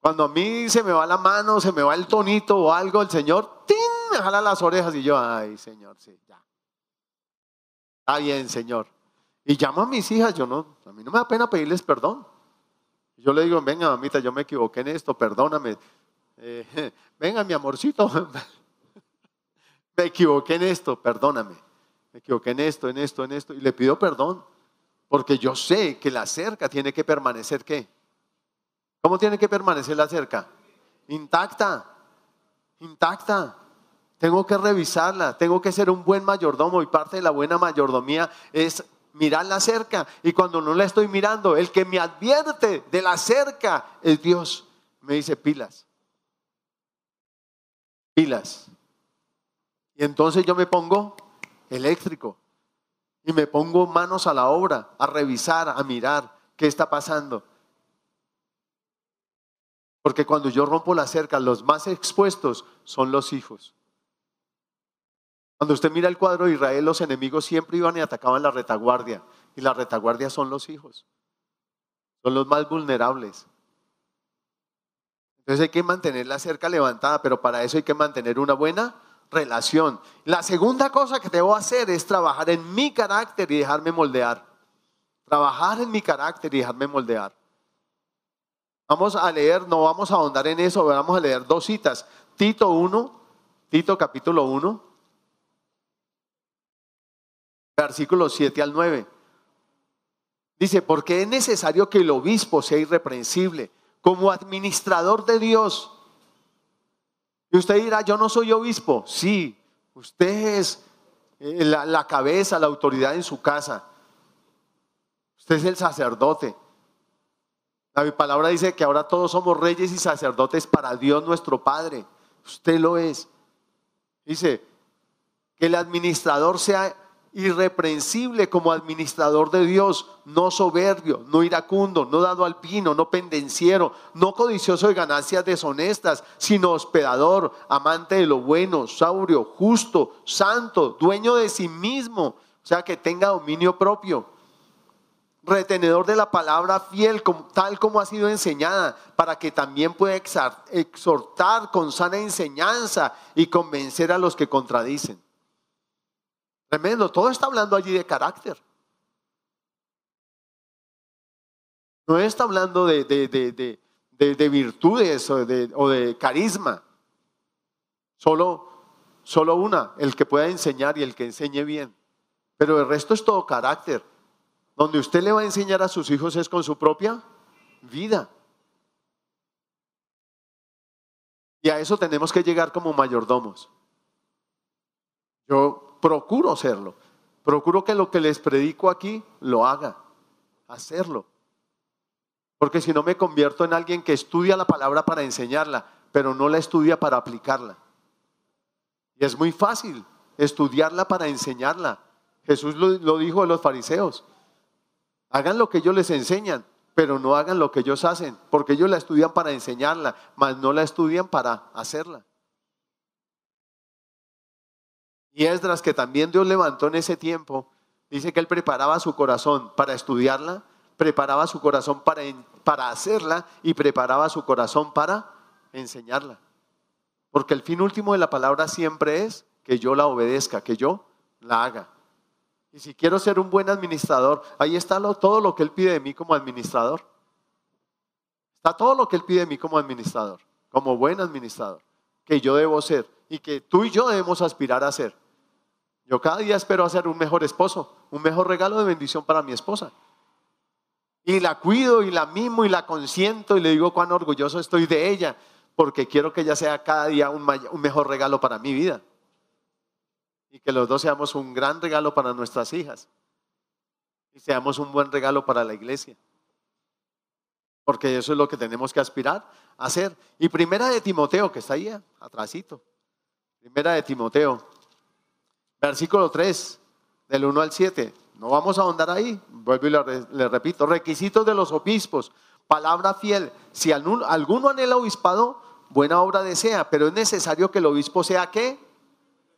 [SPEAKER 1] Cuando a mí se me va la mano, se me va el tonito o algo, el Señor ¡tin! me jala las orejas y yo, ay Señor, sí, ya. Está bien, Señor. Y llamo a mis hijas, yo no, a mí no me da pena pedirles perdón. Yo le digo, venga mamita, yo me equivoqué en esto, perdóname. Eh, <laughs> venga mi amorcito, <laughs> me equivoqué en esto, perdóname. Me equivoqué en esto, en esto, en esto. Y le pido perdón, porque yo sé que la cerca tiene que permanecer, ¿qué? ¿Cómo tiene que permanecer la cerca? Intacta, intacta. Tengo que revisarla, tengo que ser un buen mayordomo y parte de la buena mayordomía es mirarla cerca. Y cuando no la estoy mirando, el que me advierte de la cerca es Dios. Me dice pilas. Pilas. Y entonces yo me pongo eléctrico. Y me pongo manos a la obra, a revisar, a mirar qué está pasando. Porque cuando yo rompo la cerca, los más expuestos son los hijos. Cuando usted mira el cuadro de Israel, los enemigos siempre iban y atacaban la retaguardia. Y la retaguardia son los hijos. Son los más vulnerables. Entonces hay que mantener la cerca levantada, pero para eso hay que mantener una buena relación. La segunda cosa que debo hacer es trabajar en mi carácter y dejarme moldear. Trabajar en mi carácter y dejarme moldear. Vamos a leer, no vamos a ahondar en eso, vamos a leer dos citas. Tito 1, Tito capítulo 1, versículos 7 al 9. Dice, porque es necesario que el obispo sea irreprensible como administrador de Dios. Y usted dirá, yo no soy obispo. Sí, usted es eh, la, la cabeza, la autoridad en su casa. Usted es el sacerdote. La palabra dice que ahora todos somos reyes y sacerdotes para Dios nuestro Padre. Usted lo es. Dice que el administrador sea irreprensible como administrador de Dios, no soberbio, no iracundo, no dado al vino, no pendenciero, no codicioso de ganancias deshonestas, sino hospedador, amante de lo bueno, saurio, justo, santo, dueño de sí mismo, o sea, que tenga dominio propio retenedor de la palabra fiel, tal como ha sido enseñada, para que también pueda exhortar con sana enseñanza y convencer a los que contradicen. Tremendo, todo está hablando allí de carácter. No está hablando de, de, virtudes o, o de, carisma. Solo, solo una, el que pueda enseñar y el que enseñe bien. Pero el resto es todo carácter. Donde usted le va a enseñar a sus hijos es con su propia vida. Y a eso tenemos que llegar como mayordomos. Yo procuro serlo. Procuro que lo que les predico aquí lo haga. Hacerlo. Porque si no me convierto en alguien que estudia la palabra para enseñarla, pero no la estudia para aplicarla. Y es muy fácil estudiarla para enseñarla. Jesús lo, lo dijo a los fariseos. Hagan lo que ellos les enseñan, pero no hagan lo que ellos hacen, porque ellos la estudian para enseñarla, mas no la estudian para hacerla. Y Esdras, que también Dios levantó en ese tiempo, dice que él preparaba su corazón para estudiarla, preparaba su corazón para, para hacerla y preparaba su corazón para enseñarla. Porque el fin último de la palabra siempre es que yo la obedezca, que yo la haga. Y si quiero ser un buen administrador, ahí está todo lo que Él pide de mí como administrador. Está todo lo que Él pide de mí como administrador, como buen administrador, que yo debo ser y que tú y yo debemos aspirar a ser. Yo cada día espero hacer un mejor esposo, un mejor regalo de bendición para mi esposa. Y la cuido y la mimo y la consiento y le digo cuán orgulloso estoy de ella, porque quiero que ella sea cada día un, mejor regalo para mi vida y que los dos seamos un gran regalo para nuestras hijas y seamos un buen regalo para la iglesia. Porque eso es lo que tenemos que aspirar a hacer. Y primera de Timoteo, que está ahí atrásito. Primera de Timoteo, versículo 3, del 1 al 7. No vamos a ahondar ahí. Vuelvo y le, repito. Requisitos de los obispos. Palabra fiel. Si alguno anhela obispado, buena obra desea, pero es necesario que el obispo sea qué?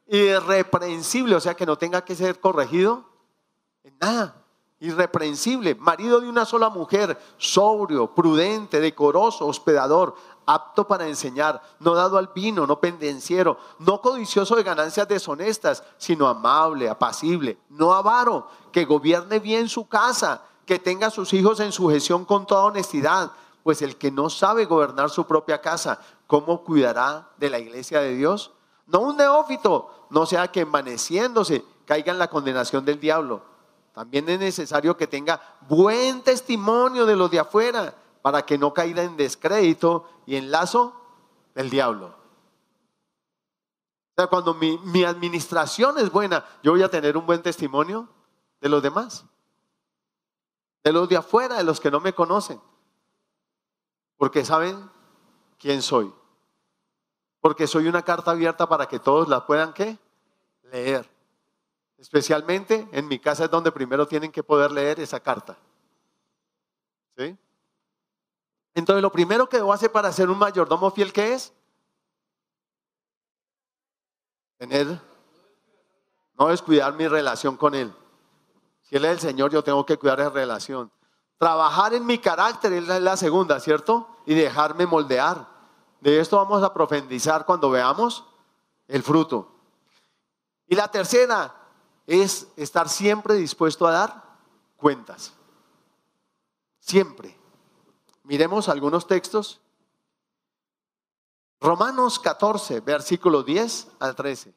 [SPEAKER 1] irreprensible, o sea que no tenga que ser corregido en nada. Irreprensible, marido de una sola mujer, sobrio, prudente, decoroso, hospedador, apto para enseñar, no dado al vino, no pendenciero, no codicioso de ganancias deshonestas, sino amable, apacible, no avaro, que gobierne bien su casa, que tenga a sus hijos en sujeción con toda honestidad, pues el que no sabe gobernar su propia casa, ¿cómo cuidará de la iglesia de Dios? No un neófito, no sea que envaneciéndose caiga en la condenación del diablo. También es necesario que tenga buen testimonio de los de afuera para que no caiga en descrédito y en lazo del diablo. O sea, cuando mi, mi administración es buena, yo voy a tener un buen testimonio de los demás, de los de afuera, de los que no me conocen, porque saben quién soy. Porque soy una carta abierta para que todos la puedan ¿qué? leer. Especialmente en mi casa es donde primero tienen que poder leer esa carta. ¿Sí? Entonces lo primero que debo hacer para ser un mayordomo fiel, ¿qué es? Tener, no descuidar mi relación con Él. Si Él es el Señor, yo tengo que cuidar esa relación. Trabajar en mi carácter es la segunda, ¿cierto? Y dejarme moldear. De esto vamos a profundizar cuando veamos el fruto. Y la tercera es estar siempre dispuesto a dar cuentas. Siempre. Miremos algunos textos. Romanos 14, versículo 10 al 13.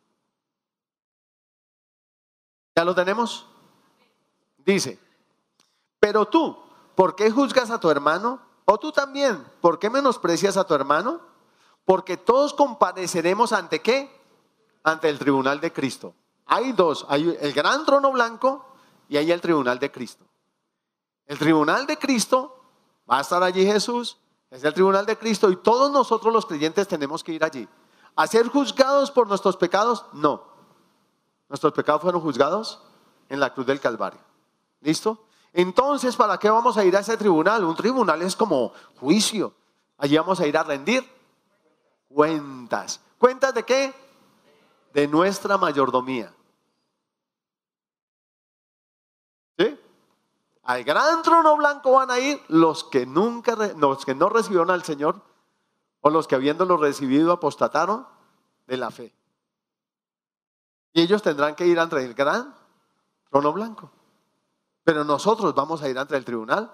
[SPEAKER 1] ¿Ya lo tenemos? Dice, pero tú, ¿por qué juzgas a tu hermano? O tú también, ¿por qué menosprecias a tu hermano? Porque todos compareceremos ante qué? Ante el tribunal de Cristo. Hay dos, hay el gran trono blanco y hay el tribunal de Cristo. El tribunal de Cristo, va a estar allí Jesús, es el tribunal de Cristo y todos nosotros los creyentes tenemos que ir allí. ¿A ser juzgados por nuestros pecados? No. Nuestros pecados fueron juzgados en la cruz del Calvario. ¿Listo? Entonces, ¿para qué vamos a ir a ese tribunal? Un tribunal es como juicio. Allí vamos a ir a rendir cuentas. ¿Cuentas de qué? De nuestra mayordomía. ¿Sí? Al gran trono blanco van a ir los que nunca, los que no recibieron al Señor o los que habiéndolo recibido apostataron de la fe. Y ellos tendrán que ir ante el gran trono blanco. Pero nosotros vamos a ir ante el tribunal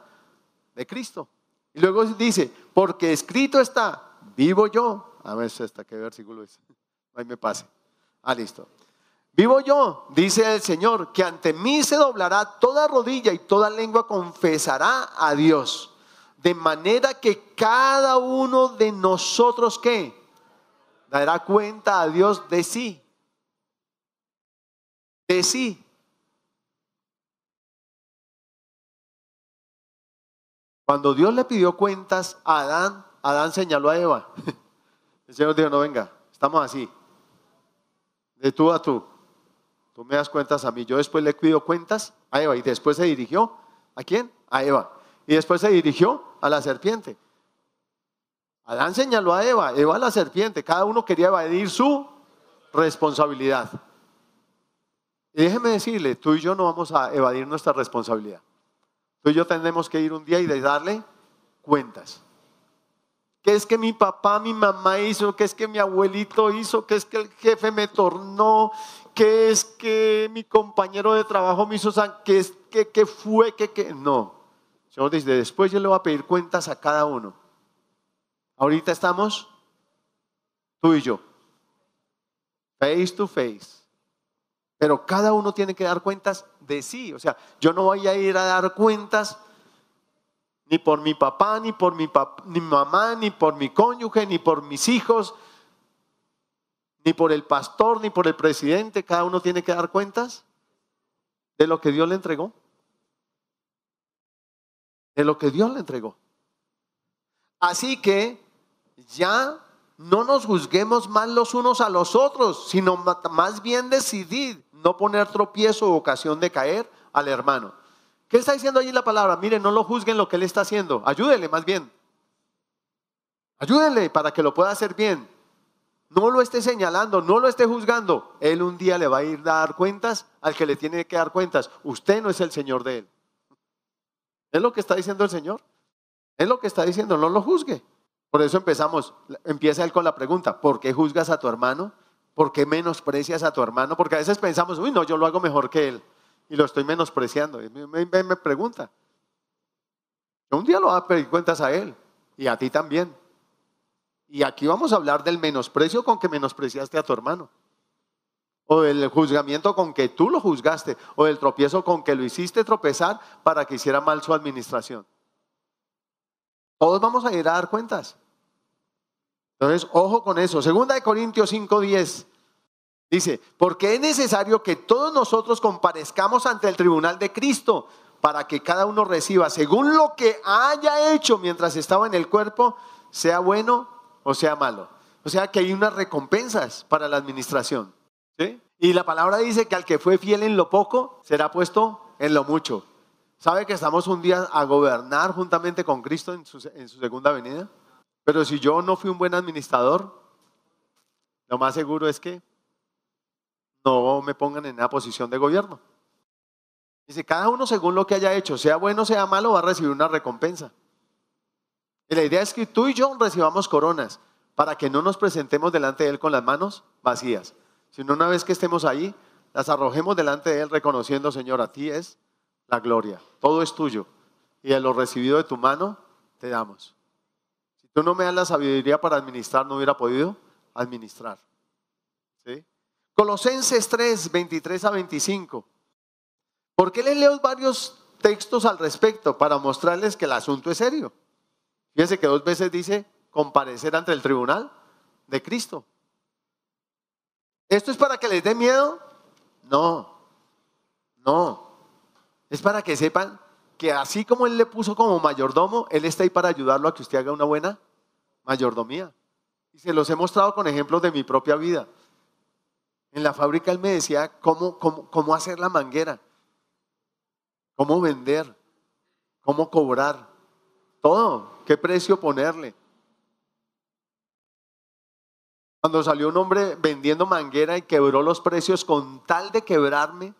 [SPEAKER 1] de Cristo. Y luego dice, porque escrito está, vivo yo. A ver, esta, ¿qué versículo es? Ahí me pase. Ah, listo. Vivo yo, dice el Señor, que ante mí se doblará toda rodilla y toda lengua confesará a Dios. De manera que cada uno de nosotros, ¿qué? Dará cuenta a Dios de sí. De sí. Cuando Dios le pidió cuentas a Adán, Adán señaló a Eva. <laughs> El Señor dijo, no venga, estamos así. De tú a tú. Tú me das cuentas a mí. Yo después le pido cuentas a Eva. Y después se dirigió. ¿A quién? A Eva. Y después se dirigió a la serpiente. Adán señaló a Eva, Eva a la serpiente. Cada uno quería evadir su responsabilidad. Y déjeme decirle, tú y yo no vamos a evadir nuestra responsabilidad. Entonces yo tenemos que ir un día y darle cuentas. ¿Qué es que mi papá, mi mamá hizo? ¿Qué es que mi abuelito hizo? ¿Qué es que el jefe me tornó? ¿Qué es que mi compañero de trabajo me hizo? ¿Qué es que qué fue? ¿Qué, qué? No. El dice, después yo le voy a pedir cuentas a cada uno. Ahorita estamos tú y yo. Face to face. Pero cada uno tiene que dar cuentas de sí. O sea, yo no voy a ir a dar cuentas ni por mi papá, ni por mi, ni mamá, ni por mi cónyuge, ni por mis hijos, ni por el pastor, ni por el presidente. Cada uno tiene que dar cuentas de lo que Dios le entregó. De lo que Dios le entregó. Así que ya no nos juzguemos más los unos a los otros, sino más bien decidid no poner tropiezo o ocasión de caer al hermano. ¿Qué está diciendo allí la palabra? Mire, no lo juzguen lo que él está haciendo. Ayúdele más bien. Ayúdenle para que lo pueda hacer bien. No lo esté señalando, no lo esté juzgando. Él un día le va a ir a dar cuentas al que le tiene que dar cuentas. Usted no es el Señor de él. Es lo que está diciendo el Señor. Es lo que está diciendo, no lo juzgue. Por eso empezamos, empieza él con la pregunta, ¿por qué juzgas a tu hermano? ¿Por qué menosprecias a tu hermano? Porque a veces pensamos, uy, no, yo lo hago mejor que él. Y lo estoy menospreciando. Y me, me, pregunta. un día lo va a pedir cuentas a él. Y a ti también. Y aquí vamos a hablar del menosprecio con que menospreciaste a tu hermano. O del juzgamiento con que tú lo juzgaste. O del tropiezo con que lo hiciste tropezar para que hiciera mal su administración. Todos vamos a ir a dar cuentas. Entonces, ojo con eso. Segunda de Corintios 5:10 dice, porque es necesario que todos nosotros comparezcamos ante el tribunal de Cristo para que cada uno reciba según lo que haya hecho mientras estaba en el cuerpo, sea bueno o sea malo. O sea que hay unas recompensas para la administración. Y la palabra dice que al que fue fiel en lo poco, será puesto en lo mucho. ¿Sabe que estamos un día a gobernar juntamente con Cristo en su, en su segunda venida? Pero si yo no fui un buen administrador, lo más seguro es que no me pongan en una posición de gobierno. Dice, cada uno según lo que haya hecho, sea bueno o sea malo, va a recibir una recompensa. Y la idea es que tú y yo recibamos coronas para que no nos presentemos delante de Él con las manos vacías, sino una vez que estemos ahí, las arrojemos delante de Él reconociendo, Señor, a ti es la gloria, todo es tuyo. Y de lo recibido de tu mano, te damos. Si tú no me das la sabiduría para administrar, no hubiera podido administrar. ¿Sí? Colosenses 3, 23 a 25. ¿Por qué les leo varios textos al respecto? Para mostrarles que el asunto es serio. Fíjense que dos veces dice comparecer ante el tribunal de Cristo. ¿Esto es para que les dé miedo? No, no. Es para que sepan que así como Él le puso como mayordomo, Él está ahí para ayudarlo a que usted haga una buena mayordomía. Y se los he mostrado con ejemplos de mi propia vida. En la fábrica Él me decía cómo, cómo, cómo hacer la manguera, cómo vender, cómo cobrar, todo, qué precio ponerle. Cuando salió un hombre vendiendo manguera y quebró los precios con tal de quebrarme,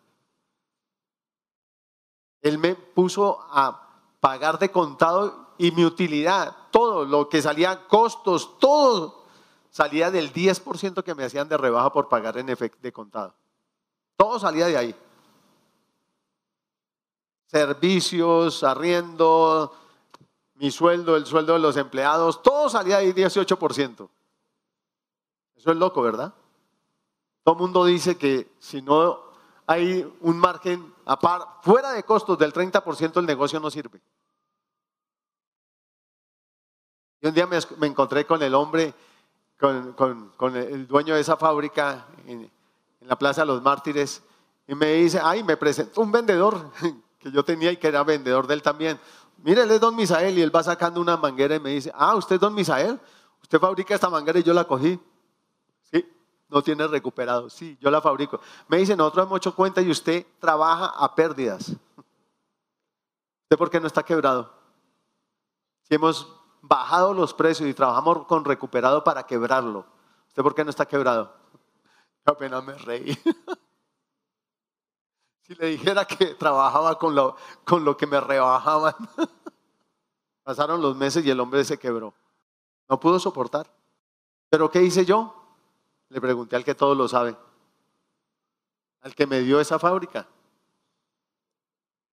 [SPEAKER 1] él me puso a pagar de contado y mi utilidad, todo lo que salía, costos, todo salía del 10% que me hacían de rebaja por pagar en efecto de contado. Todo salía de ahí. Servicios, arriendo, mi sueldo, el sueldo de los empleados, todo salía de ahí 18%. Eso es loco, ¿verdad? Todo el mundo dice que si no hay un margen fuera de costos del 30%, el negocio no sirve. Y un día me, encontré con el hombre, con, el dueño de esa fábrica en, la Plaza de los Mártires, y me dice, ay, me presentó un vendedor <laughs> que yo tenía y que era vendedor de él también. Mire, él es don Misael y él va sacando una manguera y me dice, ah, usted es don Misael, usted fabrica esta manguera y yo la cogí no tiene recuperado. Sí, yo la fabrico. Me dice, nosotros hemos hecho cuenta y usted trabaja a pérdidas. ¿Usted por qué no está quebrado? Si hemos bajado los precios y trabajamos con recuperado para quebrarlo, ¿usted por qué no está quebrado? Apenas me reí. <laughs> Si le dijera que trabajaba con lo, con lo que me rebajaban. <laughs> Pasaron los meses y el hombre se quebró. No pudo soportar. ¿Pero qué hice yo? Le pregunté al que todo lo sabe, al que me dio esa fábrica.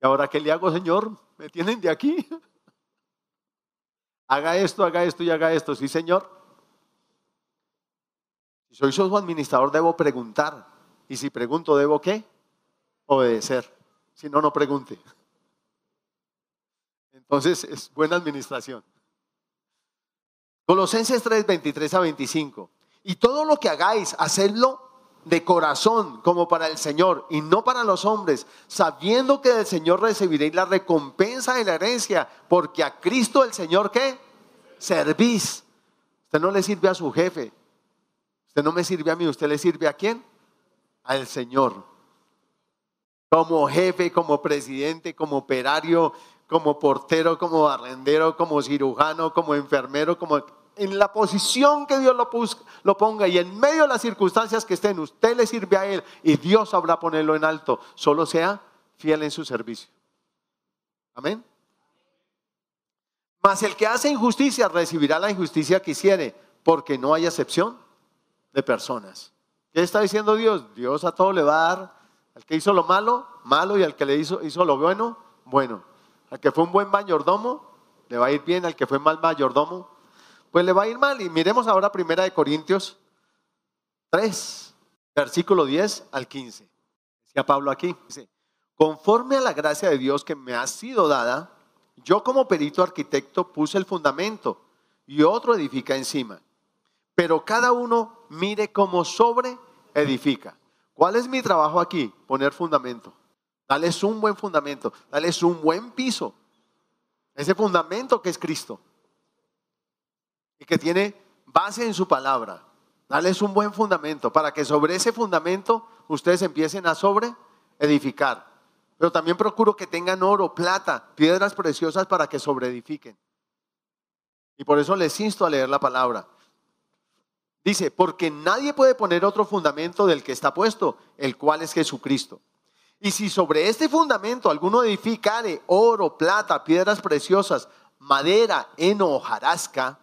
[SPEAKER 1] ¿Y ahora qué le hago, Señor? ¿Me tienen de aquí? <laughs> haga esto, haga esto y haga esto. Sí, Señor. Si soy su administrador, debo preguntar. Y si pregunto, ¿debo qué? Obedecer. Si no, no pregunte. Entonces es buena administración. Colosenses 3, 23 a 25. Y todo lo que hagáis, hacedlo de corazón como para el Señor y no para los hombres, sabiendo que del Señor recibiréis la recompensa de la herencia, porque a Cristo el Señor ¿qué? Servís. Usted no le sirve a su jefe, usted no me sirve a mí, usted le sirve a quién? Al Señor. Como jefe, como presidente, como operario, como portero, como barrendero, como cirujano, como enfermero, como en la posición que Dios lo, lo, ponga y en medio de las circunstancias que estén, usted le sirve a Él y Dios sabrá ponerlo en alto. Solo sea fiel en su servicio. Amén. Mas el que hace injusticia recibirá la injusticia que hiciere, porque no hay excepción de personas. ¿Qué está diciendo Dios? Dios a todo le va a dar. Al que hizo lo malo, malo, y al que le hizo, hizo lo bueno, bueno. Al que fue un buen mayordomo, le va a ir bien. Al que fue mal mayordomo, pues le va a ir mal. Y miremos ahora primera de Corintios 3, versículo 10 al 15. Decía Pablo aquí, dice, conforme a la gracia de Dios que me ha sido dada, yo como perito arquitecto puse el fundamento y otro edifica encima. Pero cada uno mire cómo sobre edifica. ¿Cuál es mi trabajo aquí? Poner fundamento. Dales un buen fundamento, dales un buen piso. Ese fundamento que es Cristo y que tiene base en su palabra. Dales un buen fundamento para que sobre ese fundamento ustedes empiecen a sobre edificar. Pero también procuro que tengan oro, plata, piedras preciosas para que sobre edifiquen. Y por eso les insto a leer la palabra. Dice, porque nadie puede poner otro fundamento del que está puesto, el cual es Jesucristo. Y si sobre este fundamento alguno edificare oro, plata, piedras preciosas, madera, heno, hojarasca,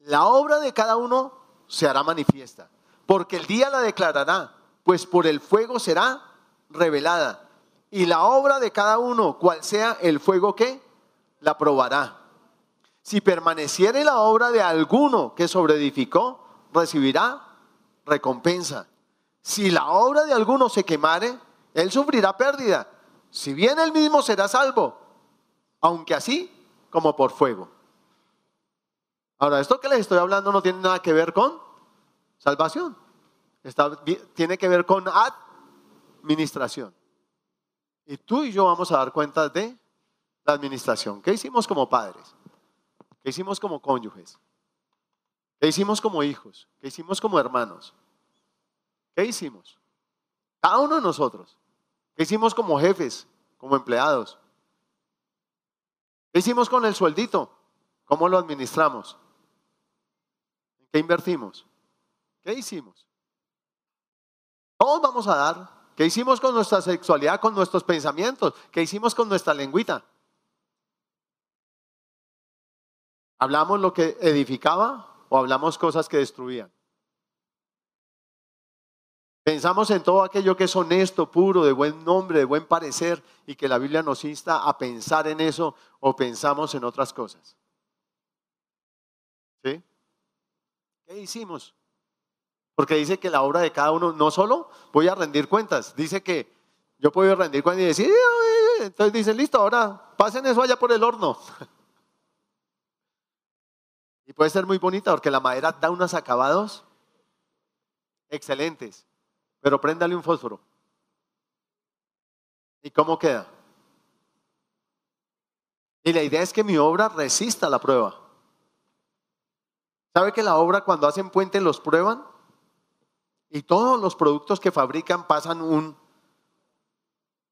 [SPEAKER 1] la obra de cada uno se hará manifiesta, porque el día la declarará, pues por el fuego será revelada. Y la obra de cada uno, cual sea el fuego que la probará. Si permaneciere la obra de alguno que sobreedificó, recibirá recompensa. Si la obra de alguno se quemare, él sufrirá pérdida. Si bien él mismo será salvo, aunque así como por fuego. Ahora, esto que les estoy hablando no tiene nada que ver con salvación. tiene que ver con administración. Y tú y yo vamos a dar cuenta de la administración. ¿Qué hicimos como padres? ¿Qué hicimos como cónyuges? ¿Qué hicimos como hijos? ¿Qué hicimos como hermanos? ¿Qué hicimos? Cada uno de nosotros. ¿Qué hicimos como jefes, como empleados? ¿Qué hicimos con el sueldito? ¿Cómo lo administramos? ¿En qué invertimos? ¿Qué hicimos? Todos vamos a dar. ¿Qué hicimos con nuestra sexualidad, con nuestros pensamientos? ¿Qué hicimos con nuestra lengüita? ¿Hablamos lo que edificaba o hablamos cosas que destruían? Pensamos en todo aquello que es honesto, puro, de buen nombre, de buen parecer y que la Biblia nos insta a pensar en eso o pensamos en otras cosas. ¿Sí? ¿Qué hicimos? Porque dice que la obra de cada uno, no solo voy a rendir cuentas, dice que yo puedo rendir cuentas y decir, entonces dice, listo, ahora pasen eso allá por el horno. <laughs> Y puede ser muy bonita porque la madera da unos acabados excelentes, pero préndale un fósforo. ¿Y cómo queda? Y la idea es que mi obra resista la prueba. ¿Sabe que la obra cuando hacen puente los prueban? Y todos los productos que fabrican pasan un,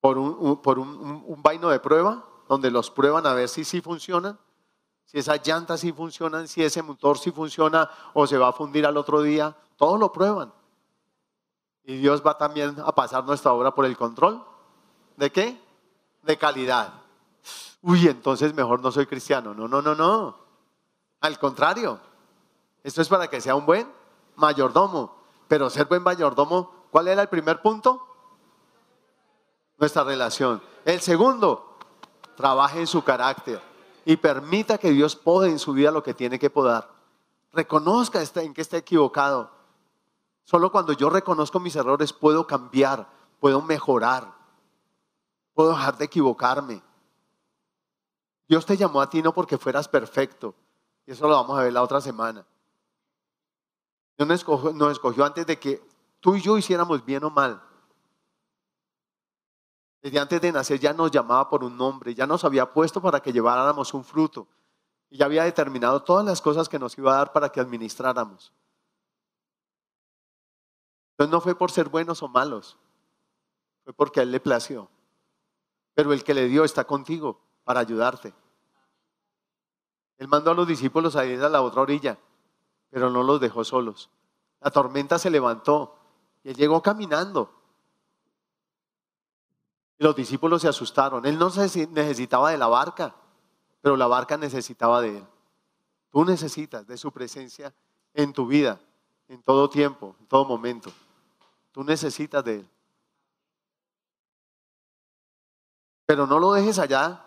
[SPEAKER 1] por, un, por un, un vaino de prueba, donde los prueban a ver si sí funcionan si esas llantas sí funcionan, si ese motor sí funciona o se va a fundir al otro día, todos lo prueban. Y Dios va también a pasar nuestra obra por el control. ¿De qué? De calidad. Uy, entonces mejor no soy cristiano. No, no, no, no. Al contrario. Esto es para que sea un buen mayordomo. Pero ser buen mayordomo, ¿cuál era el primer punto? Nuestra relación. El segundo, trabaje en su carácter y permita que Dios pode en su vida lo que tiene que podar. Reconozca en que está equivocado. Solo cuando yo reconozco mis errores puedo cambiar, puedo mejorar, puedo dejar de equivocarme. Dios te llamó a ti no porque fueras perfecto. Y eso lo vamos a ver la otra semana. Dios nos escogió antes de que tú y yo hiciéramos bien o mal. Desde antes de nacer ya nos llamaba por un nombre, ya nos había puesto para que lleváramos un fruto y ya había determinado todas las cosas que nos iba a dar para que administráramos. Entonces no fue por ser buenos o malos, fue porque a Él le plació. Pero el que le dio está contigo para ayudarte. Él mandó a los discípulos a ir a la otra orilla, pero no los dejó solos. La tormenta se levantó y él llegó caminando. Y los discípulos se asustaron. Él no necesitaba de la barca, pero la barca necesitaba de él. Tú necesitas de su presencia en tu vida, en todo tiempo, en todo momento. Tú necesitas de él. Pero no lo dejes allá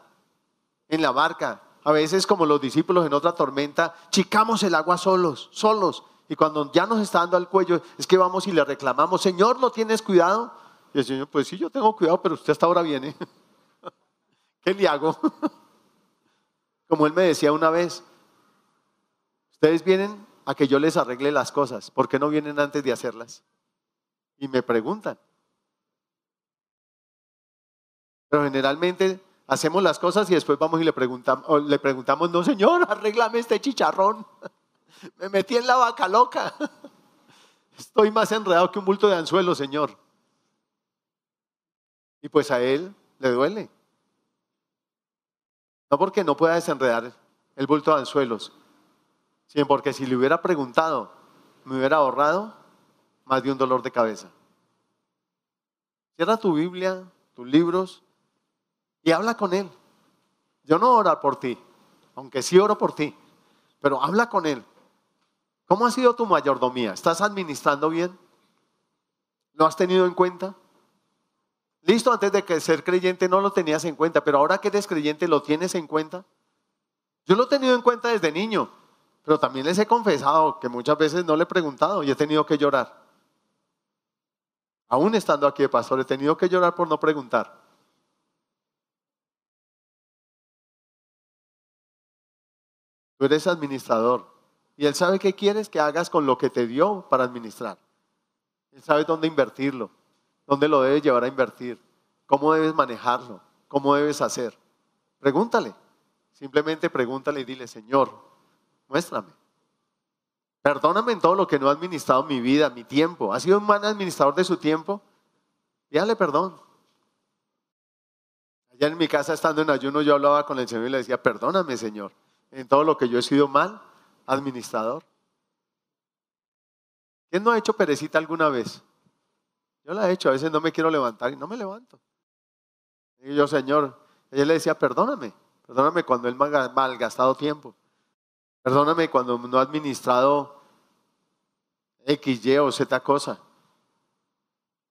[SPEAKER 1] en la barca. A veces como los discípulos en otra tormenta, chicamos el agua solos, solos. Y cuando ya nos está dando al cuello, es que vamos y le reclamamos, Señor, ¿no tienes cuidado? Y el Señor, pues sí, yo tengo cuidado, pero usted hasta ahora viene. <laughs> ¿Qué le hago? <laughs> Como él me decía una vez, ustedes vienen a que yo les arregle las cosas, ¿por qué no vienen antes de hacerlas? Y me preguntan. Pero generalmente hacemos las cosas y después vamos y le preguntamos, le preguntamos, no señor, arréglame este chicharrón. <laughs> Me metí en la vaca loca. Estoy más enredado que un bulto de anzuelo, señor. Y pues a él le duele. No porque no pueda desenredar el bulto de anzuelos, sino porque si le hubiera preguntado, me hubiera ahorrado más de un dolor de cabeza. Cierra tu Biblia, tus libros y habla con él. Yo no oro por ti, aunque sí oro por ti, pero habla con él. ¿Cómo ha sido tu mayordomía? ¿Estás administrando bien? ¿Lo has tenido en cuenta? Listo, antes de que ser creyente no lo tenías en cuenta, pero ahora que eres creyente lo tienes en cuenta. Yo lo he tenido en cuenta desde niño, pero también les he confesado que muchas veces no le he preguntado y he tenido que llorar. Aún estando aquí de pastor, he tenido que llorar por no preguntar. Tú eres administrador y Él sabe qué quieres que hagas con lo que te dio para administrar. Él sabe dónde invertirlo, dónde lo debes llevar a invertir, cómo debes manejarlo, cómo debes hacer. Pregúntale, simplemente pregúntale y dile, Señor, muéstrame. Perdóname en todo lo que no he administrado mi vida, mi tiempo. ¿Ha sido un mal administrador de su tiempo? Dígale perdón. Allá en mi casa, estando en ayuno, yo hablaba con el Señor y le decía, perdóname, Señor, en todo lo que yo he sido mal administrador. ¿Quién no ha hecho perecita alguna vez? Yo la he hecho, a veces no me quiero levantar y no me levanto. Y yo, Señor, ella le decía, perdóname, perdóname cuando él ha malgastado tiempo. Perdóname cuando no he administrado X, Y o Z cosa.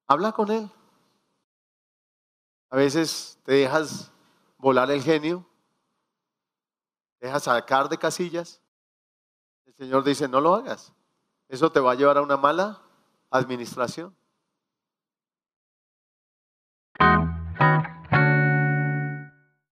[SPEAKER 1] Habla con él. A veces te dejas volar el genio, te dejas sacar de casillas. El Señor dice, no lo hagas. Eso te va a llevar a una mala administración.